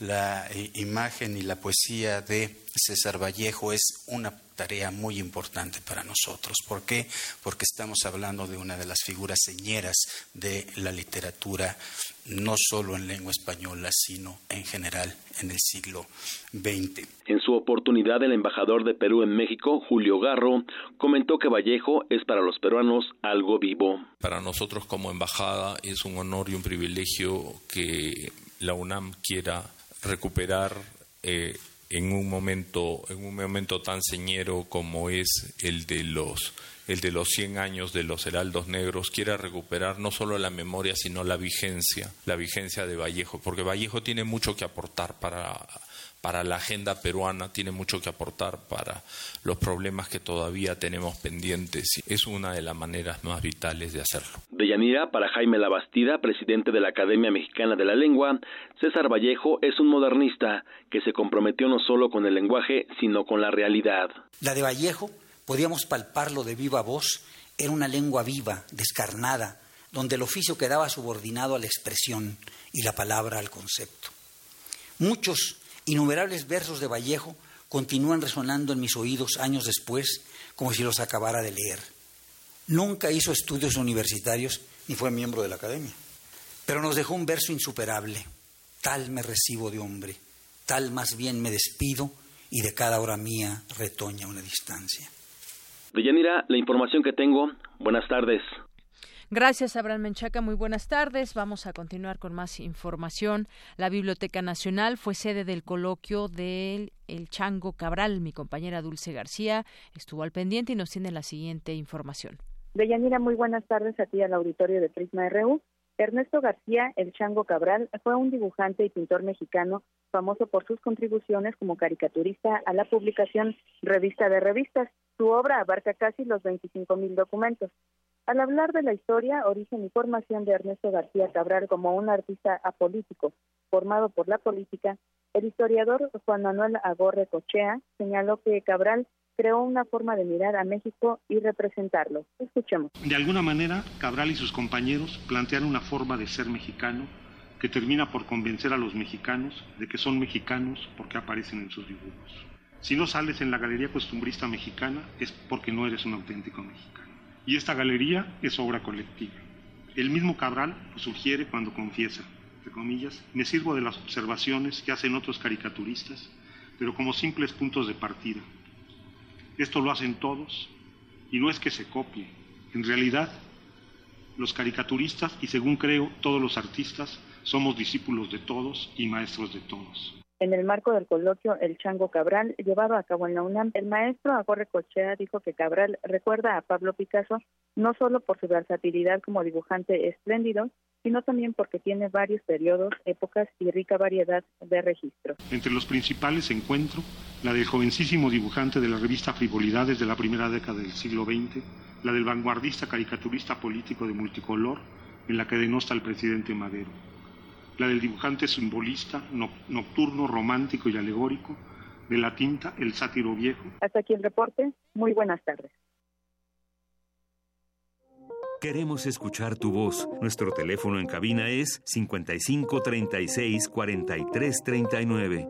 la eh, imagen y la poesía de César Vallejo es una tarea muy importante para nosotros. ¿Por qué? Porque estamos hablando de una de las figuras señeras de la literatura, no solo en lengua española, sino en general en el siglo XX. En su oportunidad, el embajador de Perú en México, Julio Garro, comentó que Vallejo es para los peruanos algo vivo. Para nosotros como embajada es un honor y un privilegio que la UNAM quiera recuperar eh, en un momento en un momento tan señero como es el de los el de los 100 años de los Heraldos Negros quiera recuperar no solo la memoria sino la vigencia la vigencia de Vallejo porque Vallejo tiene mucho que aportar para para la agenda peruana, tiene mucho que aportar para los problemas que todavía tenemos pendientes. Es una de las maneras más vitales de hacerlo. De Yanira, para Jaime Labastida, presidente de la Academia Mexicana de la Lengua, César Vallejo es un modernista que se comprometió no solo con el lenguaje, sino con la realidad. La de Vallejo, podíamos palparlo de viva voz, era una lengua viva, descarnada, donde el oficio quedaba subordinado a la expresión y la palabra al concepto. Muchos Innumerables versos de Vallejo continúan resonando en mis oídos años después como si los acabara de leer. Nunca hizo estudios universitarios ni fue miembro de la academia, pero nos dejó un verso insuperable. Tal me recibo de hombre, tal más bien me despido y de cada hora mía retoña una distancia. Deyanira, la información que tengo. Buenas tardes. Gracias, Abraham Menchaca. Muy buenas tardes. Vamos a continuar con más información. La Biblioteca Nacional fue sede del coloquio del El Chango Cabral. Mi compañera Dulce García estuvo al pendiente y nos tiene la siguiente información. Deyanira, muy buenas tardes a ti al auditorio de Prisma RU. Ernesto García, el Chango Cabral, fue un dibujante y pintor mexicano famoso por sus contribuciones como caricaturista a la publicación Revista de Revistas. Su obra abarca casi los 25 mil documentos. Al hablar de la historia, origen y formación de Ernesto García Cabral como un artista apolítico formado por la política, el historiador Juan Manuel Agorre Cochea señaló que Cabral creó una forma de mirar a México y representarlo. Escuchemos. De alguna manera, Cabral y sus compañeros plantearon una forma de ser mexicano que termina por convencer a los mexicanos de que son mexicanos porque aparecen en sus dibujos. Si no sales en la Galería Costumbrista Mexicana es porque no eres un auténtico mexicano. Y esta galería es obra colectiva. El mismo Cabral lo sugiere cuando confiesa, entre comillas, me sirvo de las observaciones que hacen otros caricaturistas, pero como simples puntos de partida, esto lo hacen todos y no es que se copie. En realidad, los caricaturistas y según creo todos los artistas somos discípulos de todos y maestros de todos. En el marco del coloquio El Chango Cabral, llevado a cabo en la UNAM, el maestro Agorre Cochea dijo que Cabral recuerda a Pablo Picasso no solo por su versatilidad como dibujante espléndido, sino también porque tiene varios periodos, épocas y rica variedad de registros. Entre los principales encuentro la del jovencísimo dibujante de la revista Frivolidades de la primera década del siglo XX, la del vanguardista caricaturista político de multicolor, en la que denosta al presidente Madero, la del dibujante simbolista, nocturno, romántico y alegórico, de la tinta El Sátiro Viejo. Hasta aquí el reporte. Muy buenas tardes. Queremos escuchar tu voz. Nuestro teléfono en cabina es 55 36 43 39.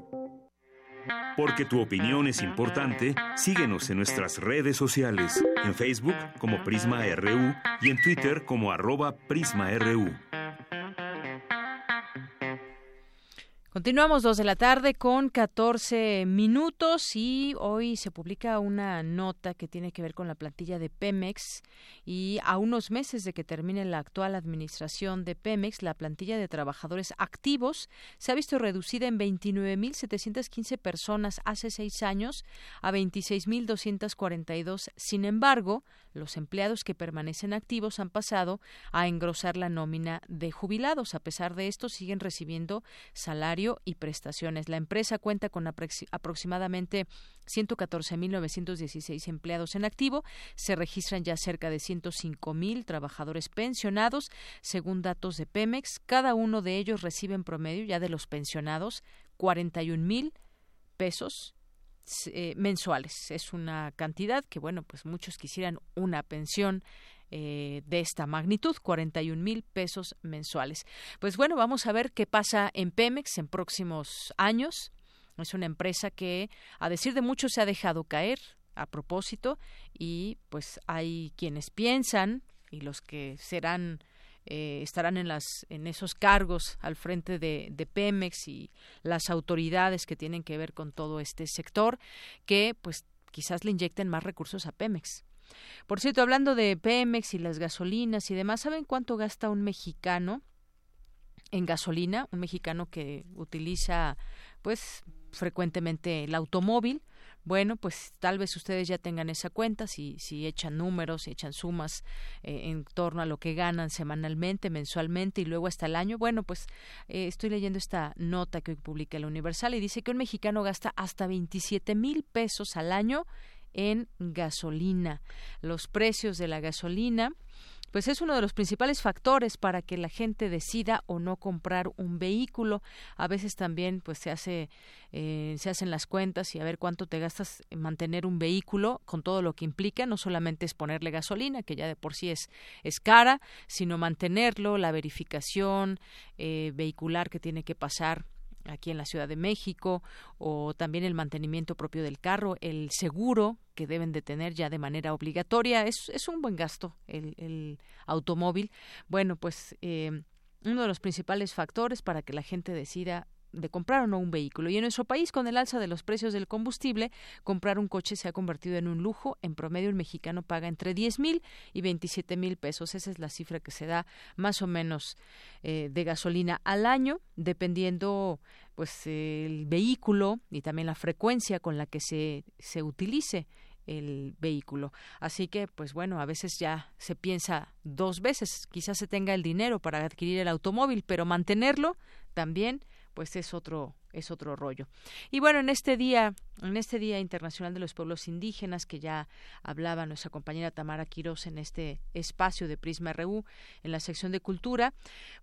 Porque tu opinión es importante, síguenos en nuestras redes sociales, en Facebook como Prisma RU y en Twitter como arroba PrismaRU. Continuamos dos de la tarde con 14 minutos y hoy se publica una nota que tiene que ver con la plantilla de Pemex y a unos meses de que termine la actual administración de Pemex, la plantilla de trabajadores activos se ha visto reducida en 29.715 personas hace seis años a 26.242. Sin embargo, los empleados que permanecen activos han pasado a engrosar la nómina de jubilados. A pesar de esto, siguen recibiendo salario y prestaciones. La empresa cuenta con aproximadamente 114.916 empleados en activo. Se registran ya cerca de 105.000 trabajadores pensionados, según datos de Pemex. Cada uno de ellos recibe en promedio, ya de los pensionados, 41.000 pesos eh, mensuales. Es una cantidad que, bueno, pues muchos quisieran una pensión eh, de esta magnitud, 41 mil pesos mensuales. Pues bueno, vamos a ver qué pasa en Pemex en próximos años. Es una empresa que, a decir de muchos, se ha dejado caer a propósito y pues hay quienes piensan y los que serán eh, estarán en, las, en esos cargos al frente de, de, Pemex y las autoridades que tienen que ver con todo este sector, que pues quizás le inyecten más recursos a Pemex. Por cierto, hablando de Pemex y las gasolinas y demás, ¿saben cuánto gasta un mexicano en gasolina? Un mexicano que utiliza pues frecuentemente el automóvil. Bueno, pues tal vez ustedes ya tengan esa cuenta, si, si echan números, si echan sumas eh, en torno a lo que ganan semanalmente, mensualmente y luego hasta el año. Bueno, pues eh, estoy leyendo esta nota que publica el Universal y dice que un mexicano gasta hasta 27 mil pesos al año en gasolina. Los precios de la gasolina pues es uno de los principales factores para que la gente decida o no comprar un vehículo. A veces también pues se hace eh, se hacen las cuentas y a ver cuánto te gastas en mantener un vehículo con todo lo que implica. No solamente es ponerle gasolina, que ya de por sí es es cara, sino mantenerlo, la verificación eh, vehicular que tiene que pasar aquí en la Ciudad de México o también el mantenimiento propio del carro, el seguro que deben de tener ya de manera obligatoria. Es, es un buen gasto el, el automóvil. Bueno, pues eh, uno de los principales factores para que la gente decida de comprar o no un vehículo. Y en nuestro país, con el alza de los precios del combustible, comprar un coche se ha convertido en un lujo. En promedio, el mexicano paga entre 10 mil y 27 mil pesos. Esa es la cifra que se da más o menos eh, de gasolina al año, dependiendo pues el vehículo y también la frecuencia con la que se, se utilice el vehículo. Así que, pues bueno, a veces ya se piensa dos veces, quizás se tenga el dinero para adquirir el automóvil, pero mantenerlo también, pues es otro es otro rollo. Y bueno, en este día, en este Día Internacional de los Pueblos Indígenas, que ya hablaba nuestra compañera Tamara Quiroz en este espacio de Prisma RU, en la sección de Cultura,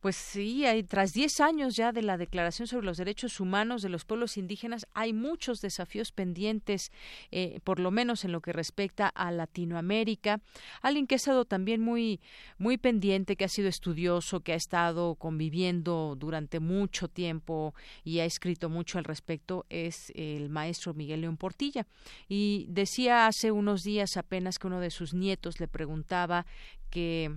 pues sí, hay, tras 10 años ya de la Declaración sobre los Derechos Humanos de los Pueblos Indígenas, hay muchos desafíos pendientes, eh, por lo menos en lo que respecta a Latinoamérica. Alguien que ha estado también muy, muy pendiente, que ha sido estudioso, que ha estado conviviendo durante mucho tiempo y ha mucho al respecto es el maestro Miguel León Portilla. Y decía hace unos días apenas que uno de sus nietos le preguntaba que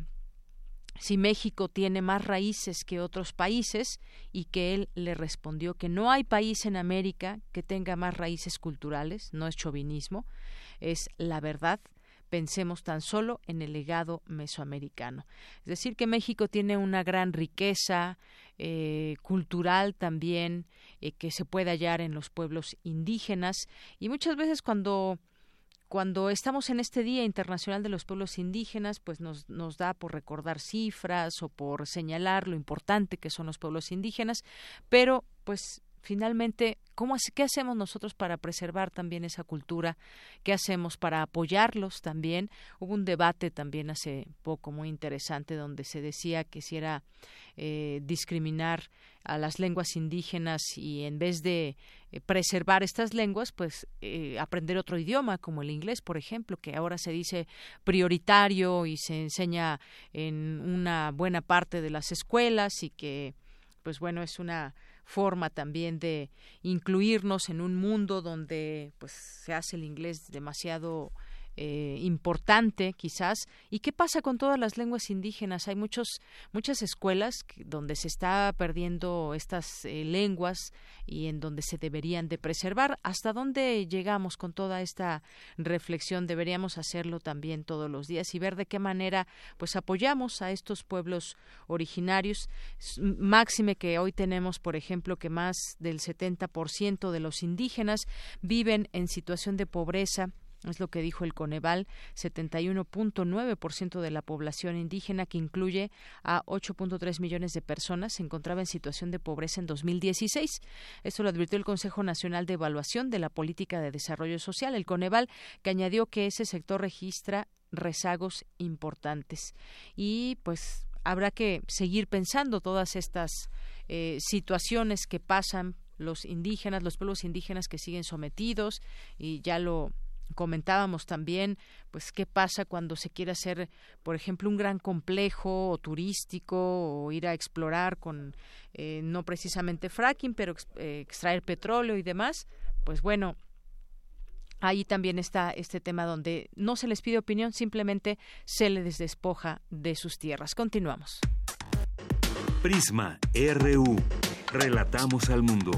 si México tiene más raíces que otros países y que él le respondió que no hay país en América que tenga más raíces culturales, no es chauvinismo, es la verdad pensemos tan solo en el legado mesoamericano. Es decir, que México tiene una gran riqueza eh, cultural también eh, que se puede hallar en los pueblos indígenas y muchas veces cuando cuando estamos en este Día Internacional de los Pueblos Indígenas, pues nos, nos da por recordar cifras o por señalar lo importante que son los pueblos indígenas, pero pues finalmente, ¿cómo, ¿qué hacemos nosotros para preservar también esa cultura? ¿Qué hacemos para apoyarlos también? Hubo un debate también hace poco muy interesante donde se decía que si era eh, discriminar a las lenguas indígenas y en vez de eh, preservar estas lenguas, pues eh, aprender otro idioma como el inglés, por ejemplo, que ahora se dice prioritario y se enseña en una buena parte de las escuelas y que, pues bueno, es una forma también de incluirnos en un mundo donde pues se hace el inglés demasiado eh, importante quizás. Y qué pasa con todas las lenguas indígenas hay muchos muchas escuelas donde se está perdiendo estas eh, lenguas y en donde se deberían de preservar. Hasta dónde llegamos con toda esta reflexión deberíamos hacerlo también todos los días y ver de qué manera pues apoyamos a estos pueblos originarios. Máxime que hoy tenemos por ejemplo que más del 70% de los indígenas viven en situación de pobreza es lo que dijo el Coneval, 71.9% de la población indígena, que incluye a 8.3 millones de personas, se encontraba en situación de pobreza en 2016. Esto lo advirtió el Consejo Nacional de Evaluación de la Política de Desarrollo Social, el Coneval, que añadió que ese sector registra rezagos importantes. Y pues habrá que seguir pensando todas estas eh, situaciones que pasan los indígenas, los pueblos indígenas que siguen sometidos y ya lo comentábamos también pues qué pasa cuando se quiere hacer por ejemplo un gran complejo o turístico o ir a explorar con eh, no precisamente fracking pero eh, extraer petróleo y demás pues bueno ahí también está este tema donde no se les pide opinión simplemente se les despoja de sus tierras. Continuamos. Prisma RU relatamos al mundo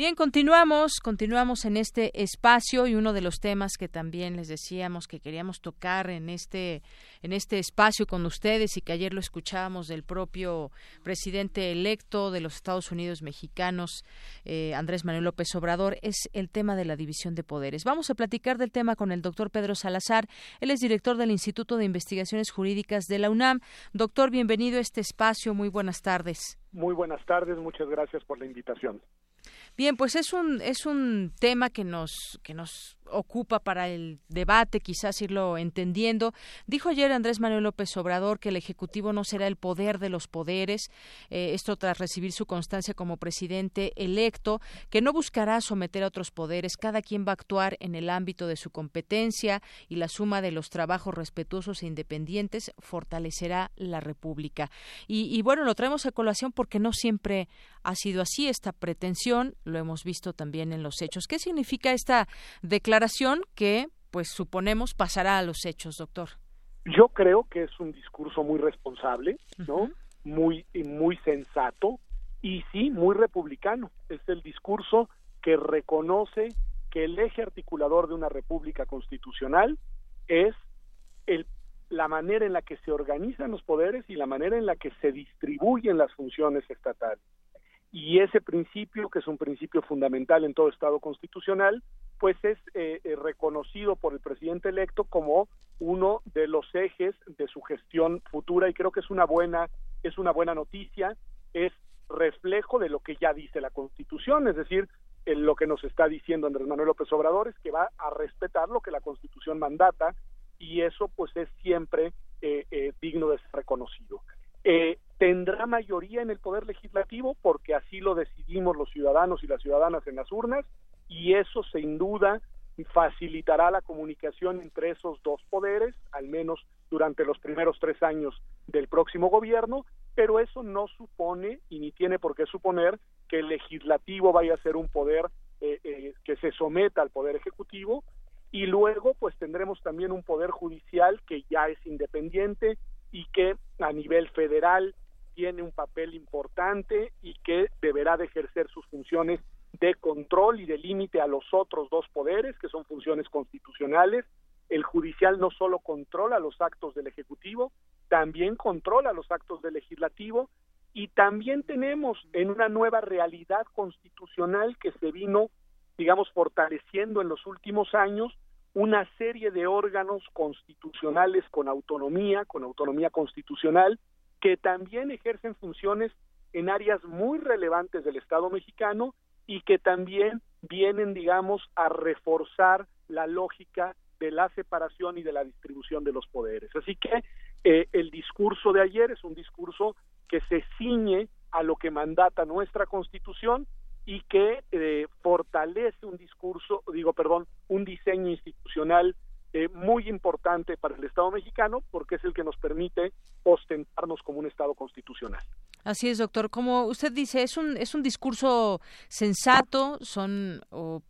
Bien, continuamos, continuamos en este espacio y uno de los temas que también les decíamos que queríamos tocar en este en este espacio con ustedes y que ayer lo escuchábamos del propio presidente electo de los Estados Unidos mexicanos, eh, Andrés Manuel López Obrador, es el tema de la división de poderes. Vamos a platicar del tema con el doctor Pedro Salazar. Él es director del Instituto de Investigaciones Jurídicas de la UNAM. Doctor, bienvenido a este espacio. Muy buenas tardes. Muy buenas tardes. Muchas gracias por la invitación. Bien, pues es un es un tema que nos que nos ocupa para el debate, quizás irlo entendiendo. Dijo ayer Andrés Manuel López Obrador que el Ejecutivo no será el poder de los poderes, eh, esto tras recibir su constancia como presidente electo, que no buscará someter a otros poderes, cada quien va a actuar en el ámbito de su competencia y la suma de los trabajos respetuosos e independientes fortalecerá la República. Y, y bueno, lo traemos a colación porque no siempre ha sido así esta pretensión, lo hemos visto también en los hechos. ¿Qué significa esta declaración? Que, pues suponemos, pasará a los hechos, doctor. Yo creo que es un discurso muy responsable, ¿no? Muy, muy sensato y sí, muy republicano. Es el discurso que reconoce que el eje articulador de una república constitucional es el, la manera en la que se organizan los poderes y la manera en la que se distribuyen las funciones estatales. Y ese principio, que es un principio fundamental en todo Estado constitucional, pues es eh, eh, reconocido por el presidente electo como uno de los ejes de su gestión futura y creo que es una buena es una buena noticia. Es reflejo de lo que ya dice la Constitución es decir lo que nos está diciendo Andrés Manuel López Obrador es que va a respetar lo que la Constitución mandata y eso pues es siempre eh, digno de ser reconocido. Tendrá mayoría en el poder legislativo porque así lo decidimos los ciudadanos y las ciudadanas en las urnas y eso sin duda facilitará la comunicación entre esos dos poderes, al menos durante los primeros tres años del próximo gobierno, pero eso no supone y ni tiene por qué suponer que el legislativo vaya a ser un poder eh, eh, que se someta al poder ejecutivo y luego pues tendremos también un poder judicial que ya es independiente y que a nivel federal tiene un papel importante y que deberá de ejercer sus funciones de control y de límite a los otros dos poderes, que son funciones constitucionales. El judicial no solo controla los actos del Ejecutivo, también controla los actos del Legislativo y también tenemos en una nueva realidad constitucional que se vino, digamos, fortaleciendo en los últimos años, una serie de órganos constitucionales con autonomía, con autonomía constitucional, que también ejercen funciones en áreas muy relevantes del Estado mexicano y que también vienen, digamos, a reforzar la lógica de la separación y de la distribución de los poderes. Así que eh, el discurso de ayer es un discurso que se ciñe a lo que mandata nuestra Constitución y que eh, fortalece un discurso, digo, perdón, un diseño institucional eh, muy importante para el Estado mexicano porque es el que nos permite ostentarnos como un Estado constitucional. Así es, doctor. Como usted dice, es un, es un discurso sensato, son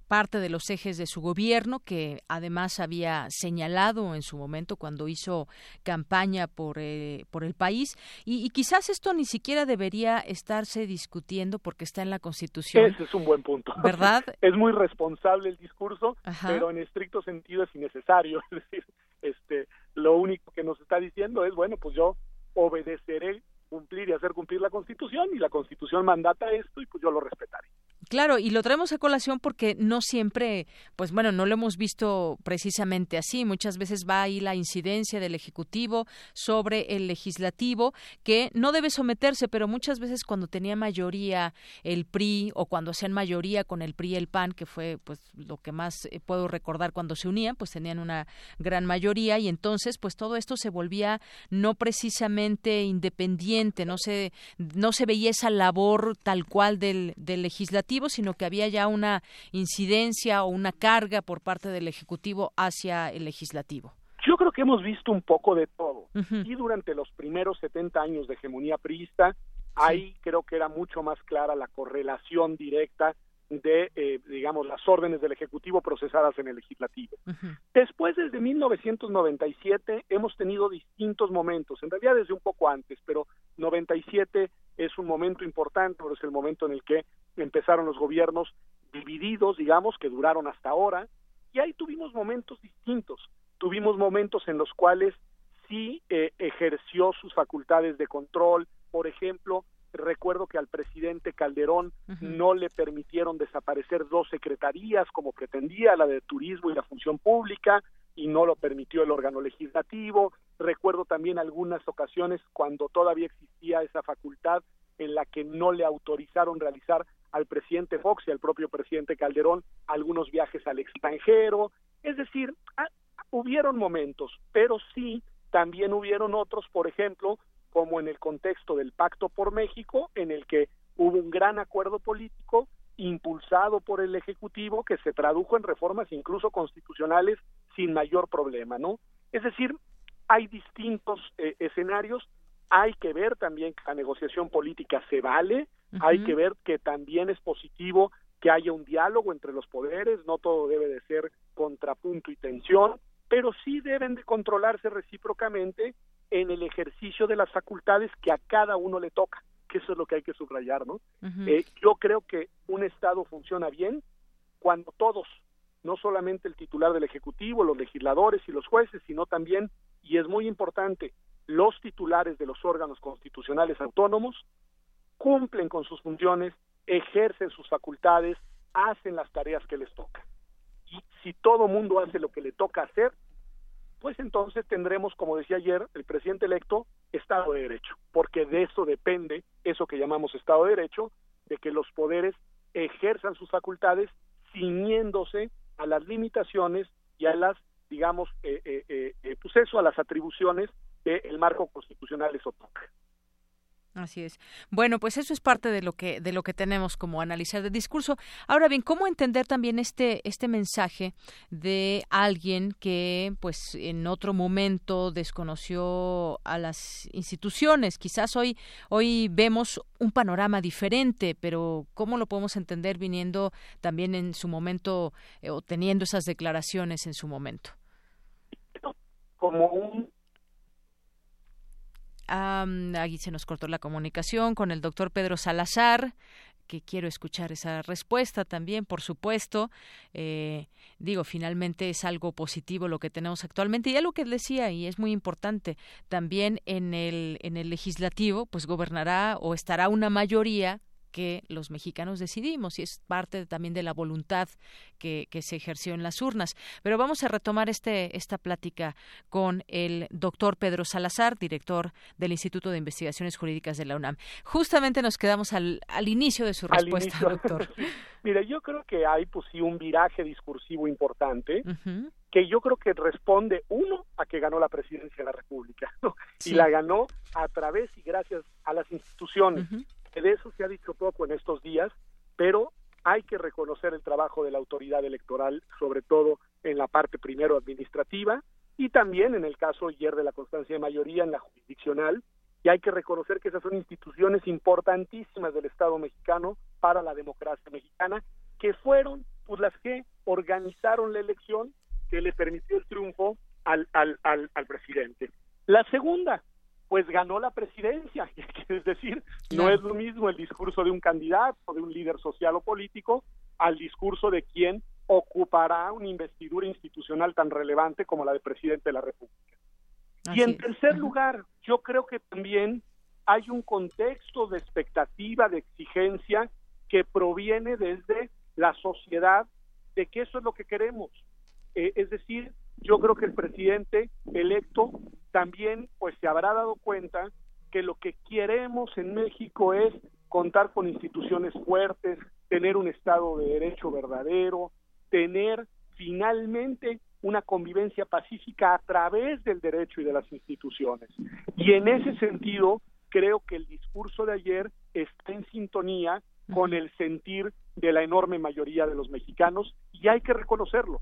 parte de los ejes de su gobierno, que además había señalado en su momento cuando hizo campaña por, eh, por el país. Y, quizás esto ni siquiera debería estarse discutiendo porque está en la Constitución. Ese es un buen punto. ¿Verdad? [laughs] es muy responsable el discurso, pero en estricto sentido es innecesario. [laughs] Es decir, este, lo único que nos está diciendo es, bueno, pues yo obedeceré cumplir y hacer cumplir la Constitución y la Constitución mandata esto y pues yo lo respetaré. Claro, y lo traemos a colación porque no siempre, pues bueno, no lo hemos visto precisamente así. Muchas veces va ahí la incidencia del Ejecutivo sobre el Legislativo, que no debe someterse, pero muchas veces cuando tenía mayoría el PRI o cuando hacían mayoría con el PRI y el PAN, que fue pues lo que más eh, puedo recordar cuando se unían, pues tenían una gran mayoría y entonces pues todo esto se volvía no precisamente independiente, no se, no se veía esa labor tal cual del, del Legislativo sino que había ya una incidencia o una carga por parte del Ejecutivo hacia el Legislativo. Yo creo que hemos visto un poco de todo. Y durante los primeros 70 años de hegemonía priista, ahí creo que era mucho más clara la correlación directa de, eh, digamos, las órdenes del Ejecutivo procesadas en el Legislativo. Después, desde 1997, hemos tenido distintos momentos, en realidad desde un poco antes, pero 97 es un momento importante, pero es el momento en el que empezaron los gobiernos divididos, digamos, que duraron hasta ahora, y ahí tuvimos momentos distintos. Tuvimos momentos en los cuales sí eh, ejerció sus facultades de control, por ejemplo, recuerdo que al presidente Calderón no le permitieron desaparecer dos secretarías como pretendía, la de turismo y la función pública, y no lo permitió el órgano legislativo. Recuerdo también algunas ocasiones cuando todavía existía esa facultad en la que no le autorizaron realizar al presidente Fox y al propio presidente Calderón algunos viajes al extranjero. Es decir, ah, hubieron momentos, pero sí también hubieron otros, por ejemplo, como en el contexto del Pacto por México, en el que hubo un gran acuerdo político impulsado por el Ejecutivo que se tradujo en reformas incluso constitucionales sin mayor problema, ¿no? Es decir, hay distintos eh, escenarios, hay que ver también que la negociación política se vale, hay que ver que también es positivo que haya un diálogo entre los poderes, no todo debe de ser contrapunto y tensión, pero sí deben de controlarse recíprocamente en el ejercicio de las facultades que a cada uno le toca, que eso es lo que hay que subrayar, ¿no? Eh, yo creo que un Estado funciona bien cuando todos, no solamente el titular del Ejecutivo, los legisladores y los jueces, sino también, y es muy importante, los titulares de los órganos constitucionales autónomos cumplen con sus funciones, ejercen sus facultades, hacen las tareas que les tocan. Y si todo mundo hace lo que le toca hacer, pues entonces tendremos, como decía ayer el presidente electo, Estado de Derecho, porque de eso depende eso que llamamos Estado de Derecho, de que los poderes ejerzan sus facultades ciñéndose a las limitaciones y a las, digamos, eh, eh, eh, pues eso, a las atribuciones que el marco constitucional les otorga. Así es. Bueno, pues eso es parte de lo que de lo que tenemos como analizar de discurso. Ahora bien, ¿cómo entender también este este mensaje de alguien que pues en otro momento desconoció a las instituciones? Quizás hoy hoy vemos un panorama diferente, pero ¿cómo lo podemos entender viniendo también en su momento eh, o teniendo esas declaraciones en su momento? Como un Um, aquí se nos cortó la comunicación con el doctor Pedro Salazar que quiero escuchar esa respuesta también, por supuesto. Eh, digo, finalmente es algo positivo lo que tenemos actualmente y algo que decía y es muy importante también en el en el legislativo, pues gobernará o estará una mayoría que los mexicanos decidimos y es parte también de la voluntad que, se ejerció en las urnas. Pero vamos a retomar este, esta plática con el doctor Pedro Salazar, director del Instituto de Investigaciones Jurídicas de la UNAM. Justamente nos quedamos al, al inicio de su respuesta, doctor. [laughs] Mire, yo creo que hay pues sí un viraje discursivo importante que yo creo que responde uno a que ganó la presidencia de la República y la ganó a través y gracias a las instituciones de eso se ha dicho poco en estos días, pero hay que reconocer el trabajo de la autoridad electoral, sobre todo en la parte primero administrativa y también en el caso ayer de la constancia de mayoría en la jurisdiccional, y hay que reconocer que esas son instituciones importantísimas del Estado mexicano para la democracia mexicana, que fueron pues las que organizaron la elección que le permitió el triunfo al, al, al, al presidente. La segunda, pues ganó la presidencia. [laughs] Es decir, no es lo mismo el discurso de un candidato, de un líder social o político, al discurso de quien ocupará una investidura institucional tan relevante como la de presidente de la República. y en tercer lugar, yo creo que también hay un contexto de expectativa, de exigencia que proviene desde la sociedad de que eso es lo que queremos. Eh, es decir, yo creo que el presidente electo también pues se habrá dado cuenta que lo que queremos en México es contar con instituciones fuertes, tener un Estado de Derecho verdadero, tener finalmente una convivencia pacífica a través del derecho y de las instituciones. Y en ese sentido, creo que el discurso de ayer está en sintonía con el sentir de la enorme mayoría de los mexicanos y hay que reconocerlo.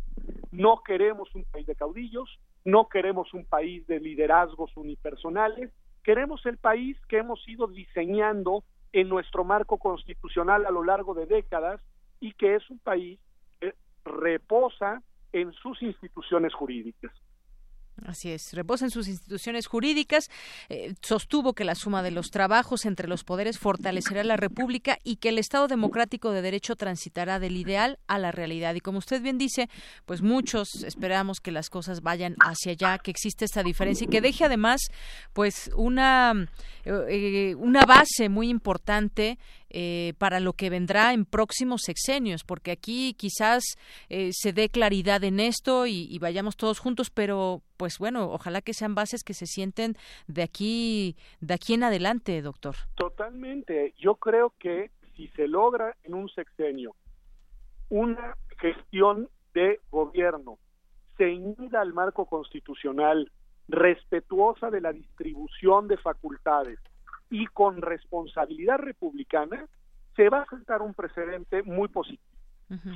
No queremos un país de caudillos, no queremos un país de liderazgos unipersonales, queremos el país que hemos ido diseñando en nuestro marco constitucional a lo largo de décadas y que es un país que reposa en sus instituciones jurídicas. Así es, reposa en sus instituciones jurídicas, eh, sostuvo que la suma de los trabajos entre los poderes fortalecerá la República y que el Estado democrático de derecho transitará del ideal a la realidad. Y como usted bien dice, pues muchos esperamos que las cosas vayan hacia allá, que existe esta diferencia y que deje además pues una, eh, una base muy importante eh, para lo que vendrá en próximos sexenios, porque aquí quizás eh, se dé claridad en esto y, vayamos todos juntos, pero pues bueno, ojalá que sean bases que se sienten de aquí, de aquí en adelante, doctor. Totalmente. Yo creo que si se logra en un sexenio una gestión de gobierno ceñida al marco constitucional, respetuosa de la distribución de facultades, y con responsabilidad republicana se va a sentar un precedente muy positivo.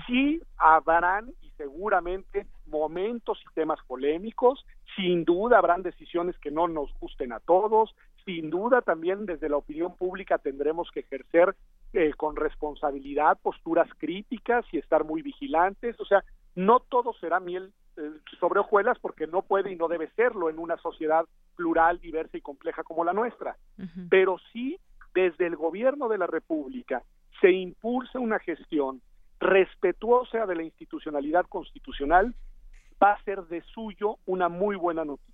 Sí habrán y seguramente momentos y temas polémicos, sin duda habrán decisiones que no nos gusten a todos, sin duda también desde la opinión pública tendremos que ejercer eh, con responsabilidad posturas críticas y estar muy vigilantes, o sea, no todo será miel eh, sobre hojuelas porque no puede y no debe serlo en una sociedad plural, diversa y compleja como la nuestra. Pero sí, desde el gobierno de la República se impulsa una gestión respetuosa de la institucionalidad constitucional, va a ser de suyo una muy buena noticia.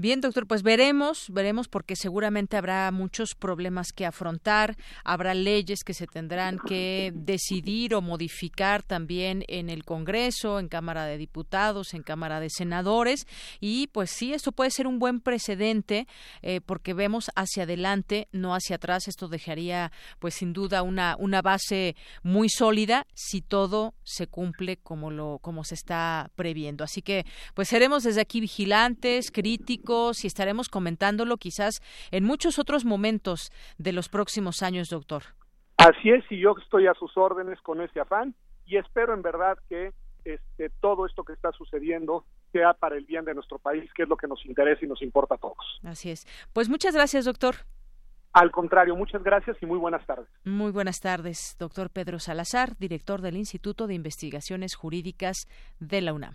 Bien, doctor, pues veremos, veremos porque seguramente habrá muchos problemas que afrontar, habrá leyes que se tendrán que decidir o modificar también en el Congreso, en Cámara de Diputados, en Cámara de Senadores y pues sí, esto puede ser un buen precedente eh, porque vemos hacia adelante, no hacia atrás. Esto dejaría pues sin duda una una base muy sólida si todo se cumple como lo como se está previendo. Así que pues seremos desde aquí vigilantes, críticos y estaremos comentándolo quizás en muchos otros momentos de los próximos años, doctor. Así es, y yo estoy a sus órdenes con ese afán y espero en verdad que este, todo esto que está sucediendo sea para el bien de nuestro país, que es lo que nos interesa y nos importa a todos. Así es. Pues muchas gracias, doctor. Al contrario, muchas gracias y muy buenas tardes. Muy buenas tardes, doctor Pedro Salazar, director del Instituto de Investigaciones Jurídicas de la UNAM.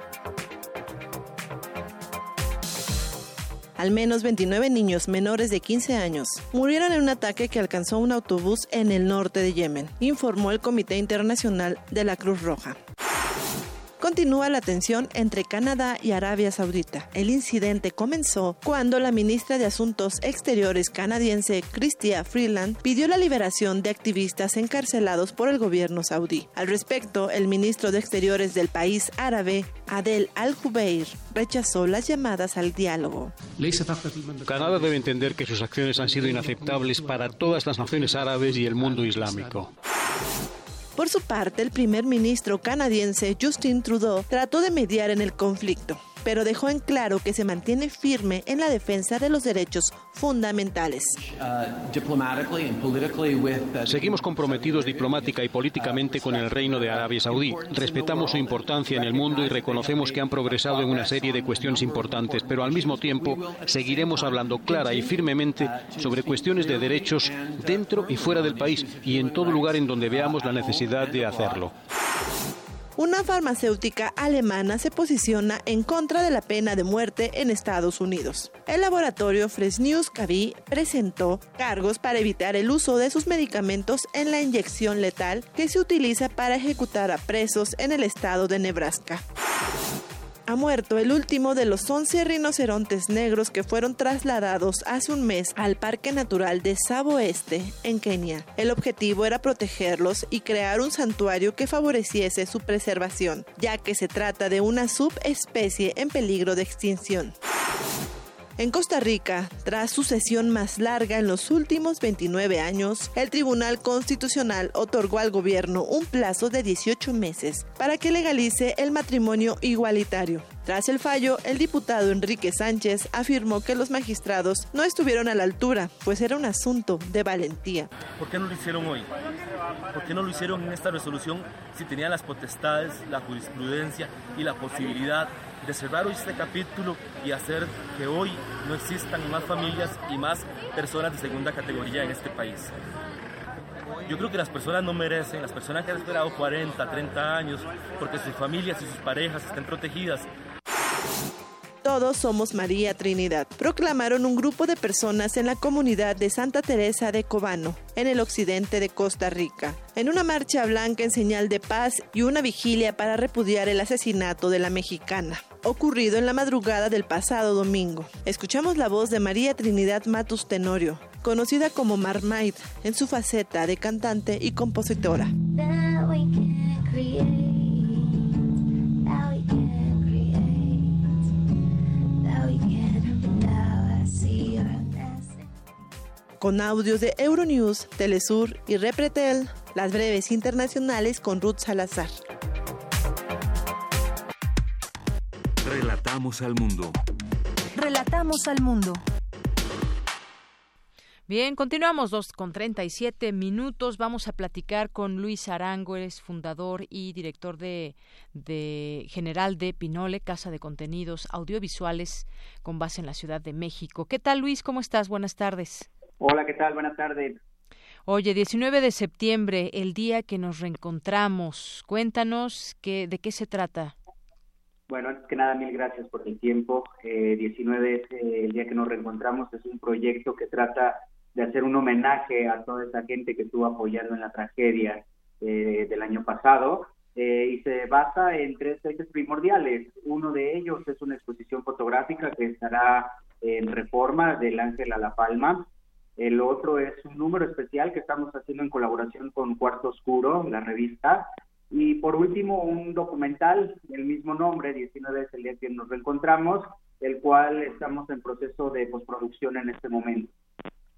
Al menos 29 niños menores de 15 años murieron en un ataque que alcanzó un autobús en el norte de Yemen, informó el Comité Internacional de la Cruz Roja continúa la tensión entre Canadá y Arabia Saudita. El incidente comenzó cuando la ministra de Asuntos Exteriores canadiense Chrystia Freeland pidió la liberación de activistas encarcelados por el gobierno saudí. Al respecto, el ministro de Exteriores del país árabe, Adel Al-Jubeir, rechazó las llamadas al diálogo. Canadá debe entender que sus acciones han sido inaceptables para todas las naciones árabes y el mundo islámico. Por su parte, el primer ministro canadiense Justin Trudeau trató de mediar en el conflicto pero dejó en claro que se mantiene firme en la defensa de los derechos fundamentales. Seguimos comprometidos diplomática y políticamente con el Reino de Arabia Saudí. Respetamos su importancia en el mundo y reconocemos que han progresado en una serie de cuestiones importantes, pero al mismo tiempo seguiremos hablando clara y firmemente sobre cuestiones de derechos dentro y fuera del país y en todo lugar en donde veamos la necesidad de hacerlo una farmacéutica alemana se posiciona en contra de la pena de muerte en Estados Unidos. El laboratorio Fresenius Kabi presentó cargos para evitar el uso de sus medicamentos en la inyección letal que se utiliza para ejecutar a presos en el estado de Nebraska ha muerto el último de los 11 rinocerontes negros que fueron trasladados hace un mes al Parque Natural de Savo Este, en Kenia. El objetivo era protegerlos y crear un santuario que favoreciese su preservación, ya que se trata de una subespecie en peligro de extinción. En Costa Rica, tras su sesión más larga en los últimos 29 años, el Tribunal Constitucional otorgó al gobierno un plazo de 18 meses para que legalice el matrimonio igualitario. Tras el fallo, el diputado Enrique Sánchez afirmó que los magistrados no estuvieron a la altura, pues era un asunto de valentía. ¿Por qué no lo hicieron hoy? ¿Por qué no lo hicieron en esta resolución si tenían las potestades, la jurisprudencia y la posibilidad de hoy este capítulo y hacer que hoy no existan más familias y más personas de segunda categoría en este país. Yo creo que las personas no merecen, las personas que han esperado 40, 30 años, porque sus familias y sus parejas estén protegidas, todos somos María Trinidad, proclamaron un grupo de personas en la comunidad de Santa Teresa de Cobano, en el occidente de Costa Rica, en una marcha blanca en señal de paz y una vigilia para repudiar el asesinato de la mexicana, ocurrido en la madrugada del pasado domingo. Escuchamos la voz de María Trinidad Matus Tenorio, conocida como Marmaid en su faceta de cantante y compositora. Con audios de Euronews, Telesur y Repretel, las breves internacionales con Ruth Salazar. Relatamos al mundo. Relatamos al mundo. Bien, continuamos dos con 37 minutos. Vamos a platicar con Luis Arango, es fundador y director de, de, general de Pinole, Casa de Contenidos Audiovisuales con base en la Ciudad de México. ¿Qué tal, Luis? ¿Cómo estás? Buenas tardes. Hola, ¿qué tal? Buenas tardes. Oye, 19 de septiembre, el día que nos reencontramos. Cuéntanos que, de qué se trata. Bueno, antes que nada, mil gracias por el tiempo. 19 es eh, el día que nos reencontramos. Es un proyecto que trata de hacer un homenaje a toda esa gente que estuvo apoyando en la tragedia eh, del año pasado. Eh, y se basa en tres ejes primordiales. Uno de ellos es una exposición fotográfica que estará en reforma del Ángel a la Palma. El otro es un número especial que estamos haciendo en colaboración con Cuarto Oscuro, la revista. Y por último, un documental del mismo nombre, 19 es el día que nos reencontramos, el cual estamos en proceso de postproducción en este momento.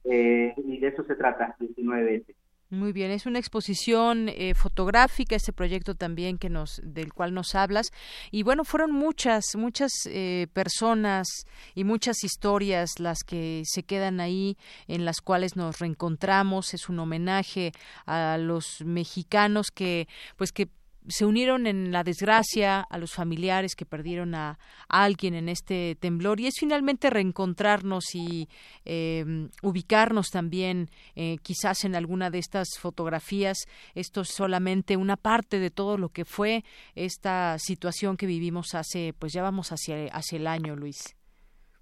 Eh, y de eso se trata, 19 muy bien, es una exposición eh, fotográfica, este proyecto también que nos, del cual nos hablas. Y bueno, fueron muchas, muchas eh, personas y muchas historias las que se quedan ahí, en las cuales nos reencontramos. Es un homenaje a los mexicanos que, pues que se unieron en la desgracia a los familiares que perdieron a, alguien en este temblor y es finalmente reencontrarnos y em, ubicarnos también eh, quizás en alguna de estas fotografías. Esto es solamente una parte de todo lo que fue esta situación que vivimos hace, pues ya vamos hacia, hacia el año, Luis.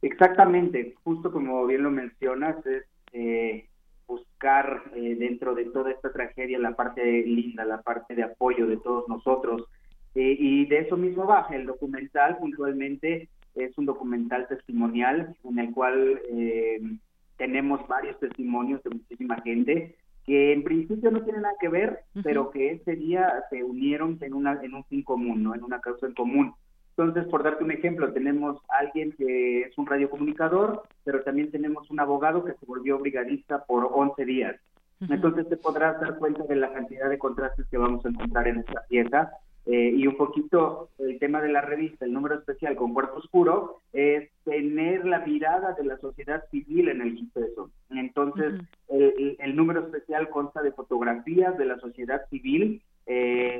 Exactamente, justo como bien lo mencionas, eh, buscar eh, dentro de toda esta tragedia la parte linda, la parte de apoyo de todos nosotros. Eh, y de eso mismo baja el documental, puntualmente es un documental testimonial en el cual eh, tenemos varios testimonios de muchísima gente que en principio no tienen nada que ver, pero que ese día se unieron en, una, en un fin común, ¿no? en una causa en común. Entonces, por darte un ejemplo, tenemos alguien que es un radiocomunicador, pero también tenemos un abogado que se volvió brigadista por 11 días. Entonces te podrás dar cuenta de la cantidad de contrastes que vamos a encontrar en esta pieza. Eh, y un poquito el tema de la revista, el número especial con Cuerpo Oscuro, es tener la mirada de la sociedad civil en el suceso. Entonces, el, el, número especial consta de fotografías de la sociedad civil eh,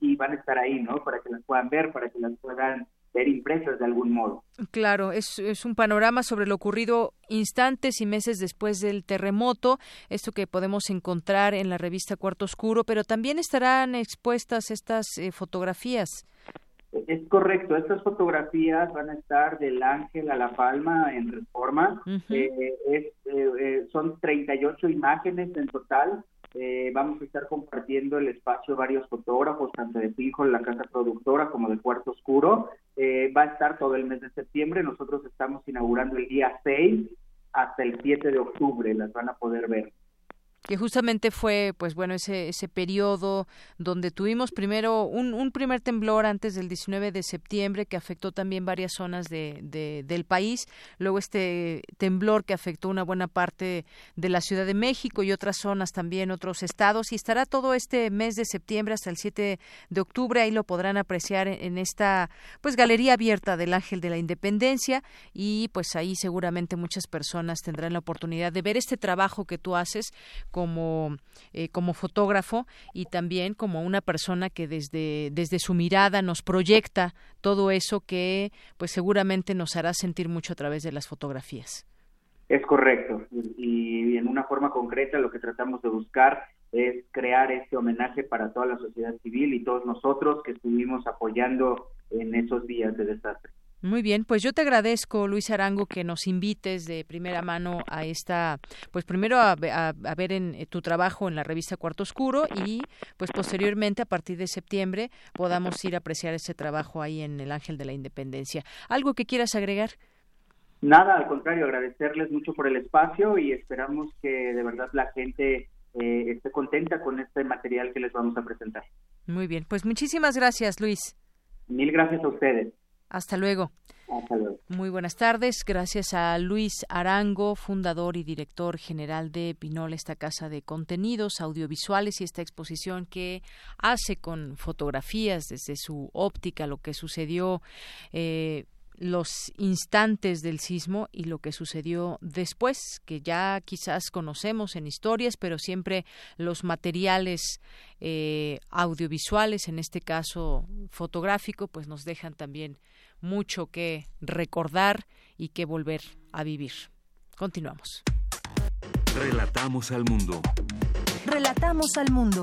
y, van a estar ahí, ¿no? Para que las puedan ver, para que las puedan ver impresas de algún modo. Claro, es, es un panorama sobre lo ocurrido instantes y meses después del terremoto, esto que podemos encontrar en la revista Cuarto Oscuro, pero también estarán expuestas estas eh, fotografías. Es correcto, estas fotografías van a estar del Ángel a la Palma en Reforma. eh, es, eh, son 38 imágenes en total eh, vamos a estar compartiendo el espacio varios fotógrafos, tanto de Fijo, la casa productora, como de Cuarto Oscuro. Eh, va a estar todo el mes de septiembre. Nosotros estamos inaugurando el día 6 hasta el 7 de octubre. Las van a poder ver que justamente fue pues bueno ese ese periodo donde tuvimos primero un, un primer temblor antes del 19 de septiembre que afectó también varias zonas de, del país. Luego este temblor que afectó una buena parte de la Ciudad de México y otras zonas también otros estados. Y estará todo este mes de septiembre hasta el 7 de octubre. Ahí lo podrán apreciar en, esta pues galería abierta del Ángel de la Independencia. Y pues ahí seguramente muchas personas tendrán la oportunidad de ver este trabajo que tú haces como, eh, como fotógrafo y también como una persona que desde, desde su mirada nos proyecta todo eso que pues seguramente nos hará sentir mucho a través de las fotografías. Es correcto. Y en una forma concreta lo que tratamos de buscar es crear este homenaje para toda la sociedad civil y todos nosotros que estuvimos apoyando en esos días de desastre. Muy bien, pues yo te agradezco, Luis Arango, que nos invites de primera mano a esta, pues primero a, ver en eh, tu trabajo en la revista Cuarto Oscuro y pues posteriormente a partir de septiembre podamos ir a apreciar ese trabajo ahí en el Ángel de la Independencia. ¿Algo que quieras agregar? Nada, al contrario, agradecerles mucho por el espacio y esperamos que de verdad la gente eh, esté contenta con este material que les vamos a presentar. Muy bien, pues muchísimas gracias, Luis. Mil gracias a ustedes. Hasta luego. Muy buenas tardes. Gracias a Luis Arango, fundador y director general de Pinol, esta casa de contenidos audiovisuales y esta exposición que hace con fotografías desde su óptica lo que sucedió. Eh, los instantes del sismo y lo que sucedió después, que ya quizás conocemos en historias, pero siempre los materiales eh, audiovisuales, en este caso fotográfico, pues nos dejan también mucho que recordar y que volver a vivir. Continuamos. Relatamos al mundo. Relatamos al mundo.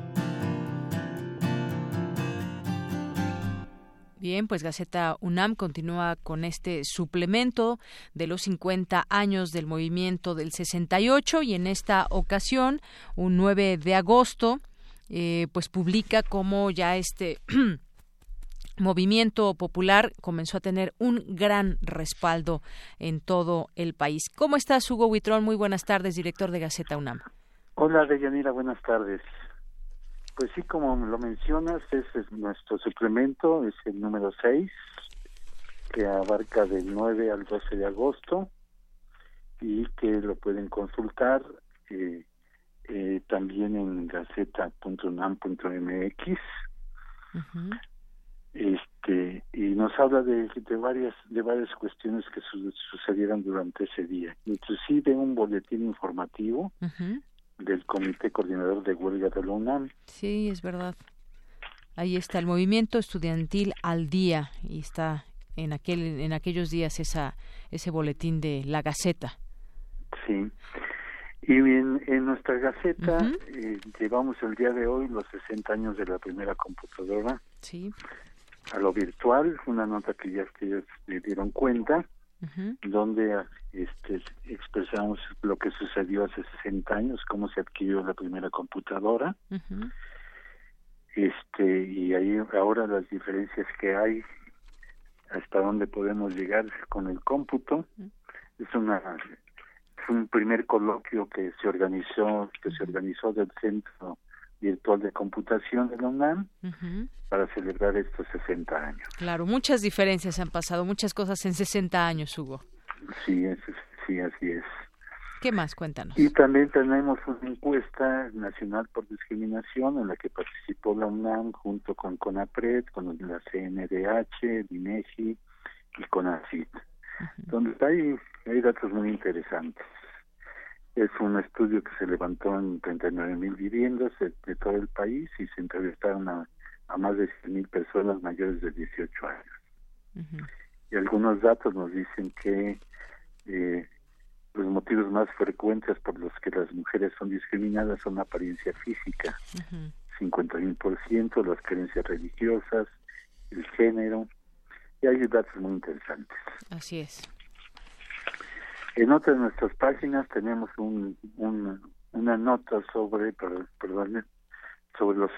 Bien, pues Gaceta UNAM continúa con este suplemento de los 50 años del movimiento del 68 y en esta ocasión, un 9 de agosto, eh, pues publica cómo ya este [clears throat] movimiento popular comenzó a tener un gran respaldo en todo el país. ¿Cómo estás, Hugo Huitrón? Muy buenas tardes, director de Gaceta UNAM. Hola, Deyanira, buenas tardes. Pues sí, como lo mencionas, ese es nuestro suplemento, es el número 6, que abarca del 9 al 12 de agosto y que lo pueden consultar eh, eh, también en gaceta.unam.mx. Este y nos habla de, de varias de varias cuestiones que sucedieron durante ese día, inclusive un boletín informativo del Comité Coordinador de Huelga de la UNAM. Sí, es verdad. Ahí está el movimiento estudiantil al día y está en aquel en aquellos días esa ese boletín de la Gaceta. Sí. Y bien, en nuestra Gaceta eh, llevamos el día de hoy los 60 años de la primera computadora. Sí. A lo virtual, una nota que ya ustedes se dieron cuenta donde este, expresamos lo que sucedió hace 60 años, cómo se adquirió la primera computadora. Este, y ahí ahora las diferencias que hay, hasta dónde podemos llegar con el cómputo. Es una un primer coloquio que se organizó que se organizó del Centro Virtual de Computación de la UNAM para celebrar estos 60 años. Claro, muchas diferencias han pasado, muchas cosas en 60 años, Hugo. Sí, sí, así es. ¿Qué más? Cuéntanos. Y también tenemos una encuesta nacional por discriminación en la que participó la UNAM junto con CONAPRED, con la CNDH, DINEGI y CONACIT, donde hay, hay datos muy interesantes. Es un estudio que se levantó en 39 mil viviendas de, todo el país y se entrevistaron a, más de 100 mil personas mayores de 18 años. Y algunos datos nos dicen que eh, los motivos más frecuentes por los que las mujeres son discriminadas son la apariencia física, uh 51%, las creencias religiosas, el género, y hay datos muy interesantes. Así es. En otra de nuestras páginas tenemos un, una nota sobre, perdón, sobre los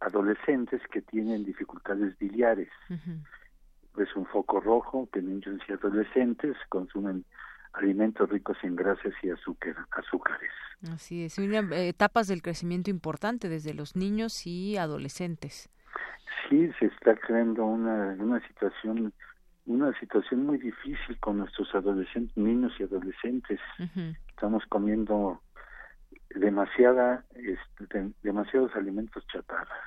adolescentes que tienen dificultades biliares. Es un foco rojo que niños y adolescentes consumen alimentos ricos en grasas y azúcar, azúcares. Así es, eh, etapas del crecimiento importante desde los niños y adolescentes. Sí, se está creando una, una situación una situación muy difícil con nuestros adolescentes, niños y adolescentes. Estamos comiendo demasiada, este, demasiados alimentos chatarras.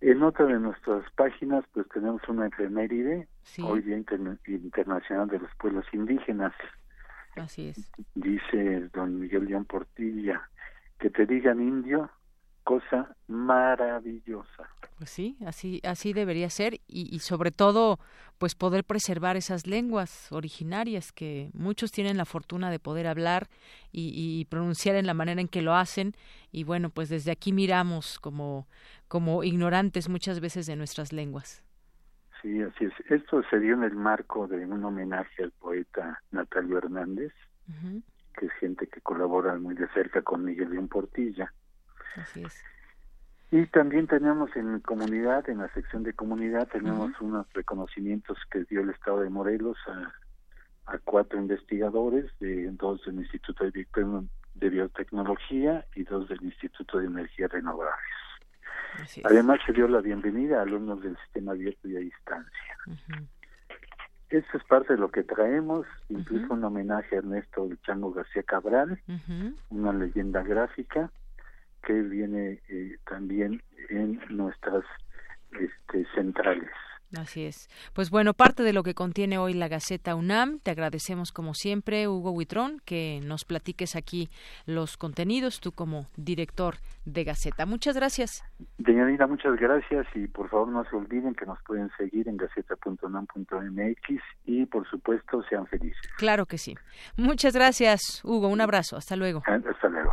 En otra de nuestras páginas, pues tenemos una efeméride, hoy Día Internacional de los Pueblos Indígenas. Así es. Dice don Miguel León Portilla, que te digan indio, cosa maravillosa. Pues sí, así así debería ser y, y, sobre todo pues poder preservar esas lenguas originarias que muchos tienen la fortuna de poder hablar y, y, pronunciar en la manera en que lo hacen y bueno pues desde aquí miramos como como ignorantes muchas veces de nuestras lenguas. Sí, así es. Esto se dio en el marco de un homenaje al poeta Natalio Hernández, que es gente que colabora muy de cerca con Miguel León Portilla. Así es. Y también tenemos en comunidad, en la sección de comunidad, tenemos unos reconocimientos que dio el Estado de Morelos a, a cuatro investigadores, de dos del Instituto de, de Biotecnología y dos del Instituto de Energías Renovables. Además se dio la bienvenida a alumnos del sistema abierto y a distancia. Esto es parte de lo que traemos, incluso un homenaje a Ernesto Chango García Cabral, una leyenda gráfica, que viene eh, también en nuestras este, centrales. Así es. Pues bueno, parte de lo que contiene hoy la Gaceta UNAM. Te agradecemos como siempre, Hugo Huitrón, que nos platiques aquí los contenidos, tú como director de Gaceta. Muchas gracias. Deñanira, muchas gracias y por favor no se olviden que nos pueden seguir en gaceta.unam.mx y por supuesto sean felices. Claro que sí. Muchas gracias, Hugo. Un abrazo. Hasta luego. Hasta luego.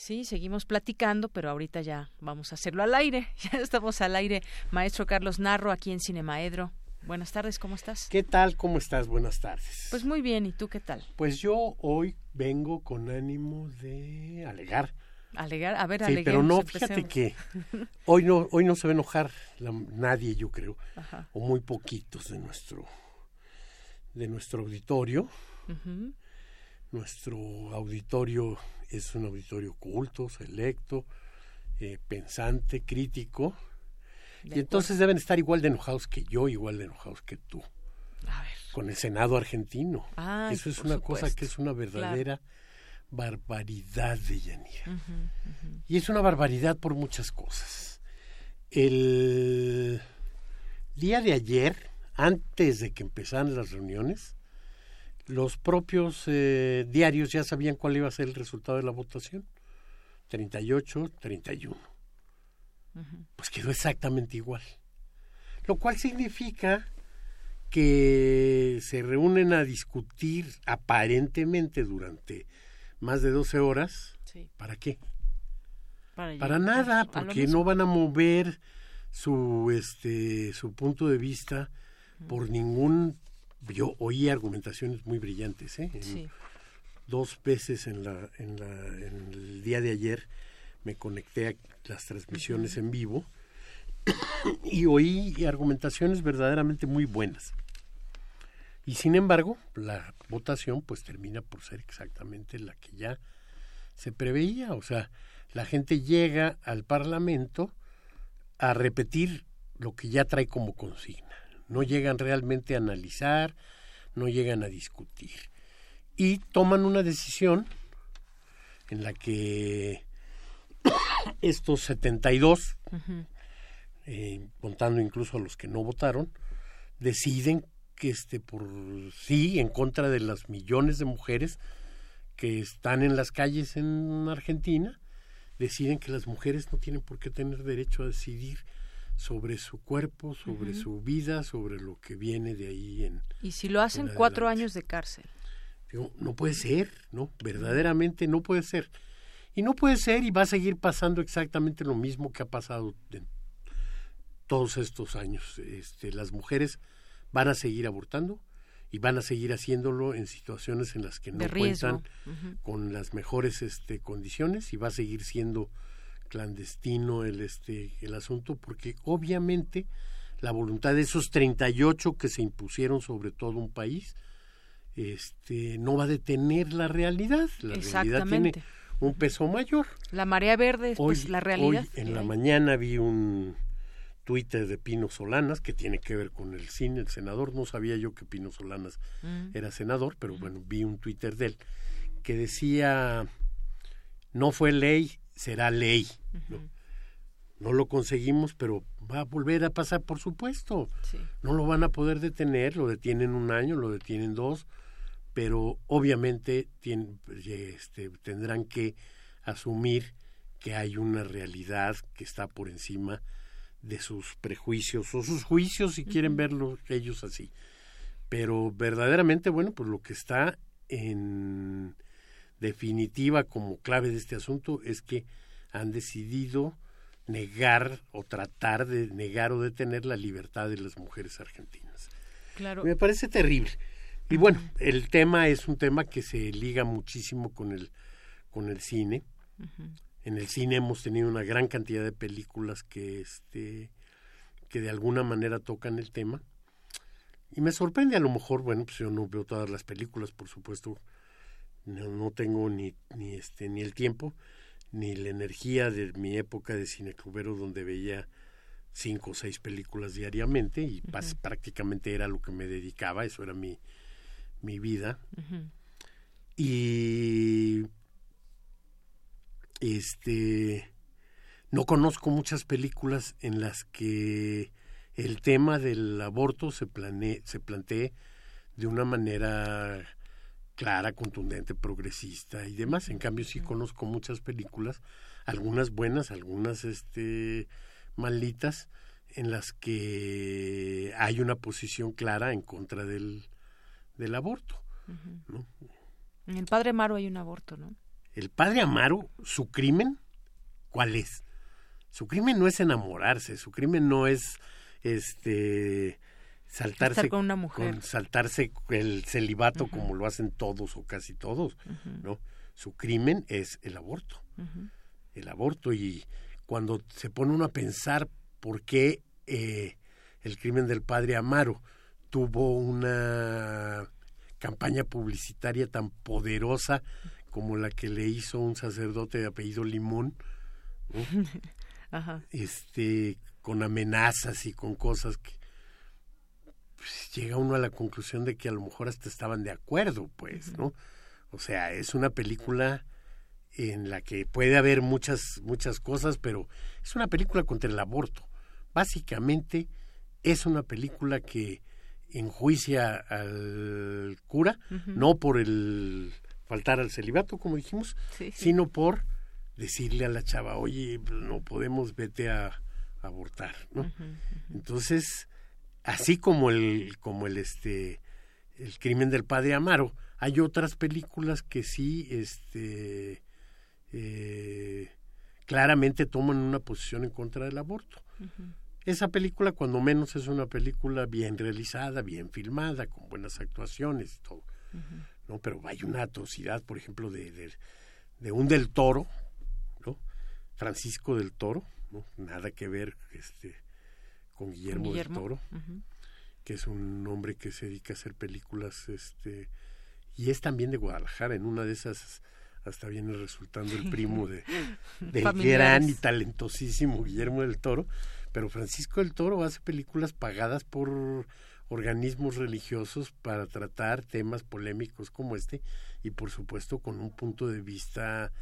Sí, seguimos platicando, pero ahorita ya vamos a hacerlo al aire. [laughs] Ya estamos al aire. Maestro Carlos Narro, aquí en Cinemaedro. Buenas tardes, ¿cómo estás? ¿Qué tal? ¿Cómo estás? Buenas tardes. Pues muy bien, ¿y tú qué tal? Pues yo hoy vengo con ánimo de alegar. Alegar, a ver, sí, pero no, fíjate que [laughs] hoy no, hoy no se va a enojar nadie, yo creo, o muy poquitos de nuestro, de nuestro auditorio. Nuestro auditorio es un auditorio culto, selecto, eh, pensante, crítico. y entonces deben estar igual de enojados que yo, igual de enojados que tú. A ver. Con el Senado argentino. Ay, Eso es una supuesto. cosa que es una verdadera barbaridad de Yanira. Y es una barbaridad por muchas cosas. El día de ayer, antes de que empezaran las reuniones, los propios eh, diarios ya sabían cuál iba a ser el resultado de la votación. 38, 31. Pues quedó exactamente igual. Lo cual significa que se reúnen a discutir aparentemente durante más de 12 horas. ¿Para qué? Para, nada, porque no van a mover su este su punto de vista por ningún yo oí argumentaciones muy brillantes, ¿eh? En- Sí. Dos veces en la, en la en el día de ayer me conecté a las transmisiones en vivo [coughs] y oí argumentaciones verdaderamente muy buenas. Y sin embargo, la votación pues termina por ser exactamente la que ya se preveía, o sea, la gente llega al Parlamento a repetir lo que ya trae como consigna. No llegan realmente a analizar, no llegan a discutir. Y toman una decisión en la que [coughs] estos 72, Ujú. eh, contando incluso a los que no votaron, deciden que este por sí en contra de las millones de mujeres que están en las calles en Argentina, deciden que las mujeres no tienen por qué tener derecho a decidir sobre su cuerpo, sobre su vida, sobre lo que viene de ahí en Y si lo hacen, en cuatro años de cárcel. Digo, no puede ser, ¿no? Verdaderamente no puede ser. Y no puede ser y va a seguir pasando exactamente lo mismo que ha pasado en todos estos años. Este, las mujeres van a seguir abortando y van a seguir haciéndolo en situaciones en las que no cuentan con las mejores este, condiciones y va a seguir siendo clandestino el este el asunto porque obviamente la voluntad de esos 38 que se impusieron sobre todo un país este no va a detener la realidad la realidad tiene un peso mayor La marea verde, pues Hoy- la realidad. hoy en la hay. mañana vi un Twitter de Pino Solanas que tiene que ver con el cine, el senador. No sabía yo que Pino Solanas Mm. era senador, pero bueno, vi un Twitter de él que decía, no fue ley, será ley. ¿no? No lo conseguimos, pero va a volver a pasar, por supuesto. Sí. No lo van a poder detener, lo detienen un año, lo detienen dos, pero obviamente tien- este, tendrán que asumir que hay una realidad que está por encima de sus prejuicios o sus juicios si quieren verlo ellos así. Pero verdaderamente, bueno, pues lo que está en definitiva como clave de este asunto es que han decidido negar o tratar de negar o detener la libertad de las mujeres argentinas. Claro. Me parece terrible. Y bueno, el tema es un tema que se liga muchísimo con el con el cine. en el cine hemos tenido una gran cantidad de películas que este que de alguna manera tocan el tema y me sorprende a lo mejor bueno pues yo no veo todas las películas por supuesto no, no tengo ni ni este ni el tiempo ni la energía de mi época de cineclubero donde veía cinco o seis películas diariamente y prácticamente era lo que me dedicaba eso era mi mi vida. Y este no conozco muchas películas en las que el tema del aborto se plane, se plantee de una manera clara, contundente, progresista y demás. En cambio sí conozco muchas películas, algunas buenas, algunas este malitas en las que hay una posición clara en contra del, del aborto. En el padre Amaro hay un aborto, ¿no? El padre Amaro, su crimen, ¿cuál es? Su crimen no es enamorarse, su crimen no es este saltarse con una mujer. saltarse el celibato como lo hacen todos o casi todos, ¿no? Su crimen es el aborto. El aborto y cuando se pone uno a pensar por qué eh, el crimen del padre Amaro tuvo una campaña publicitaria tan poderosa como la que le hizo un sacerdote de apellido Limón, [laughs] este con amenazas y con cosas que pues, llega uno a la conclusión de que a lo mejor hasta estaban de acuerdo, pues, ¿no? O sea, es una película en la que puede haber muchas muchas cosas, pero es una película contra el aborto. Básicamente es una película que enjuicia al cura, no por el faltar al celibato, como dijimos, sino por decirle a la chava, oye, no podemos, vete a, abortar, ¿no? Entonces, así como el, como el este, el crimen del padre Amaro, hay otras películas que sí, este, eh, claramente toman una posición en contra del aborto. Esa película, cuando menos, es una película bien realizada, bien filmada, con buenas actuaciones y todo. ¿no? Pero hay una atrocidad, por ejemplo, de, de, un del Toro, ¿no? Francisco del Toro, ¿no? Nada que ver este, con Guillermo, del Toro, que es un hombre que se dedica a hacer películas, este, y es también de Guadalajara, en una de esas hasta viene resultando el primo de, [laughs] de gran y talentosísimo Guillermo del Toro, pero Francisco del Toro hace películas pagadas por organismos religiosos para tratar temas polémicos como este y por supuesto con un punto de vista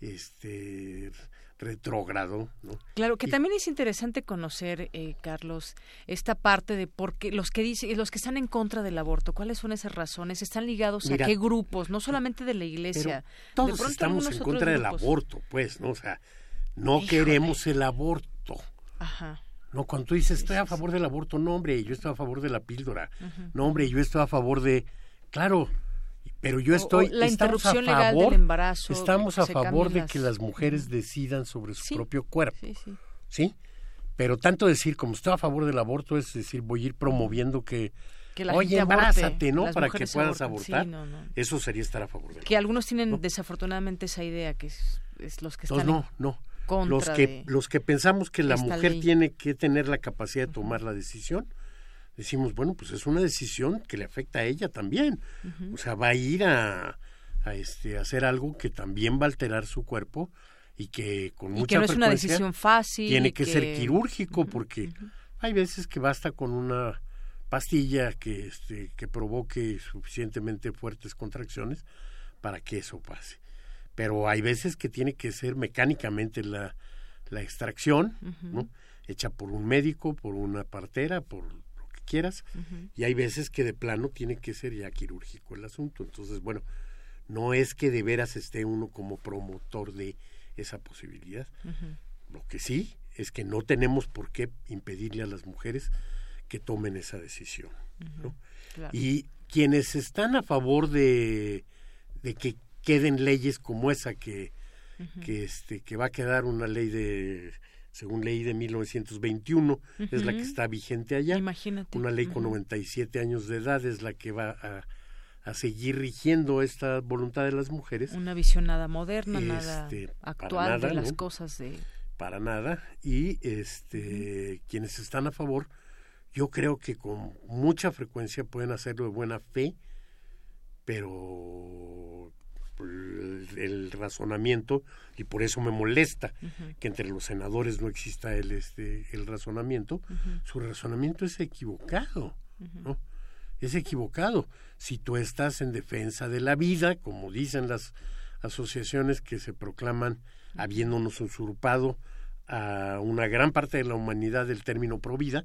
este retrógrado, ¿no? Claro, que también es interesante conocer, eh, Carlos, esta parte de por qué los que dicen, los que están en contra del aborto, cuáles son esas razones, están ligados a qué grupos, no solamente de la Iglesia. todos estamos en contra del aborto, pues, ¿no? O sea, no queremos el aborto. Ajá. No, cuando tú dices estoy a favor del aborto, no, hombre, yo estoy a favor de la píldora. No, hombre, yo estoy a favor de. Claro, pero yo estoy. la estamos a favor, del embarazo. Estamos a favor de que las mujeres decidan sobre su propio cuerpo. Sí, sí. ¿Sí? Pero tanto decir como estoy a favor del aborto es decir, voy a ir promoviendo que. Oye, embarázate, ¿no? Para que puedas abortar. Eso sería estar a favor de Que algunos tienen desafortunadamente esa idea, que es, los que están. no, no los que los que pensamos que la mujer tiene que tener la capacidad de tomar la decisión decimos bueno pues es una decisión que le afecta a ella también o sea va a ir a, a este hacer algo que también va a alterar su cuerpo y que con mucha que no es una decisión fácil tiene que, ser quirúrgico porque hay veces que basta con una pastilla que este que provoque suficientemente fuertes contracciones para que eso pase. Pero hay veces que tiene que ser mecánicamente la, la extracción, ¿no? hecha por un médico, por una partera, por quieras, y hay veces que de plano tiene que ser ya quirúrgico el asunto. Entonces, bueno, no es que de veras esté uno como promotor de esa posibilidad. Lo que sí es que no tenemos por qué impedirle a las mujeres que tomen esa decisión. ¿no? Y quienes están a favor de, de que queden leyes como esa que, que, este, que va a quedar una ley de, según ley de 1921, es la que está vigente allá. Imagínate. Una ley con 97 años de edad es la que va a, a seguir rigiendo esta voluntad de las mujeres. Una visión nada moderna, nada Este, actual nada, de las ¿no? cosas de... Para nada. Y este quienes están a favor, yo creo que con mucha frecuencia pueden hacerlo de buena fe, pero el, razonamiento, y por eso me molesta que entre los senadores no exista el, este, el razonamiento, su razonamiento es equivocado. ¿no? Es equivocado. Si tú estás en defensa de la vida, como dicen las asociaciones que se proclaman habiéndonos usurpado a una gran parte de la humanidad del término provida,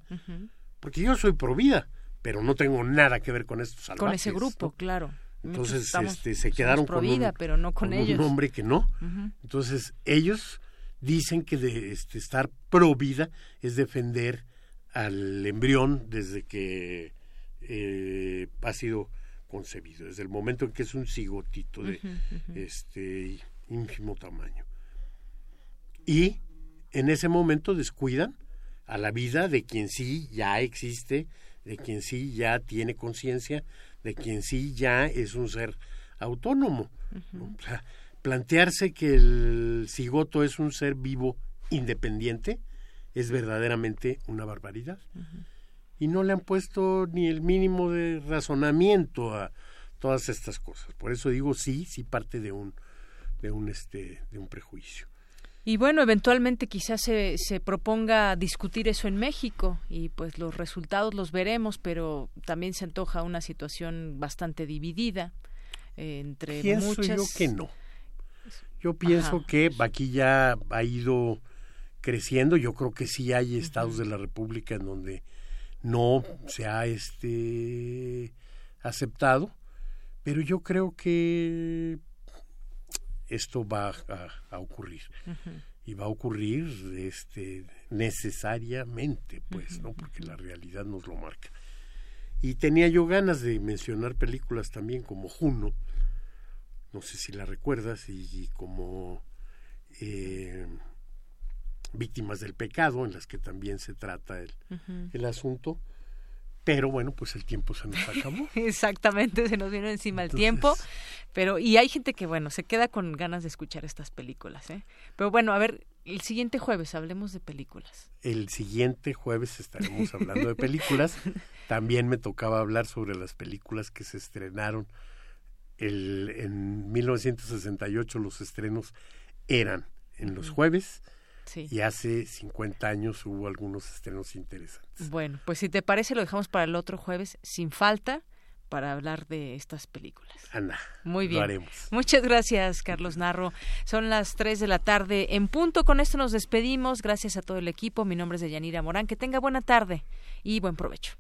porque yo soy provida, pero no tengo nada que ver con estos salvajes. Con ese grupo, ¿no? claro. Entonces, estamos- este, se quedaron con vida, un, pero no con, ellos. un hombre que no. Entonces, ellos dicen que de este, estar pro vida es defender al embrión desde que eh, ha sido concebido, desde el momento en que es un cigotito de este ínfimo tamaño. Y en ese momento descuidan a la vida de quien sí ya existe, de quien sí ya tiene conciencia, de quien sí ya es un ser autónomo. ¿no? O sea, plantearse que el cigoto es un ser vivo independiente es verdaderamente una barbaridad. Y no le han puesto ni el mínimo de razonamiento a todas estas cosas. Por eso digo sí, sí parte de un de un este de un prejuicio. Y bueno, eventualmente quizás se, se proponga discutir eso en México y pues los resultados los veremos, pero también se antoja una situación bastante dividida eh, entre Pienso muchas. yo que no. Yo pienso Ajá. que aquí ya ha ido creciendo. Yo creo que sí hay estados de la República en donde no se ha este aceptado, pero yo creo que esto va a, a ocurrir. Y va a ocurrir este necesariamente pues no porque la realidad nos lo marca. Y tenía yo ganas de mencionar películas también como Juno. No sé si la recuerdas y, y como eh, víctimas del pecado en las que también se trata el, el asunto. Pero bueno pues el tiempo se nos acabó. [laughs] Exactamente, se nos vino encima el tiempo, pero y hay gente que bueno, se queda con ganas de escuchar estas películas, ¿eh? Pero bueno, a ver, el siguiente jueves hablemos de películas. El siguiente jueves estaremos hablando de películas. [laughs] También me tocaba hablar sobre las películas que se estrenaron. El, en 1968 los estrenos eran en los jueves Sí. y hace 50 años hubo algunos estrenos interesantes. Bueno, pues si te parece lo dejamos para el otro jueves sin falta para hablar de estas películas. Anda, Muy lo bien. haremos. Muchas gracias, Carlos Narro. Son las 3 de la tarde en punto. Con esto nos despedimos. Gracias a todo el equipo. Mi nombre es Deyanira Morán. Que tenga buena tarde y buen provecho.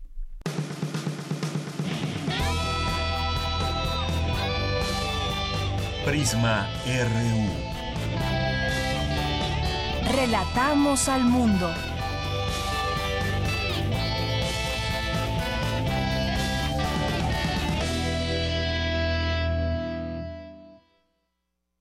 Prisma RU. Relatamos al mundo.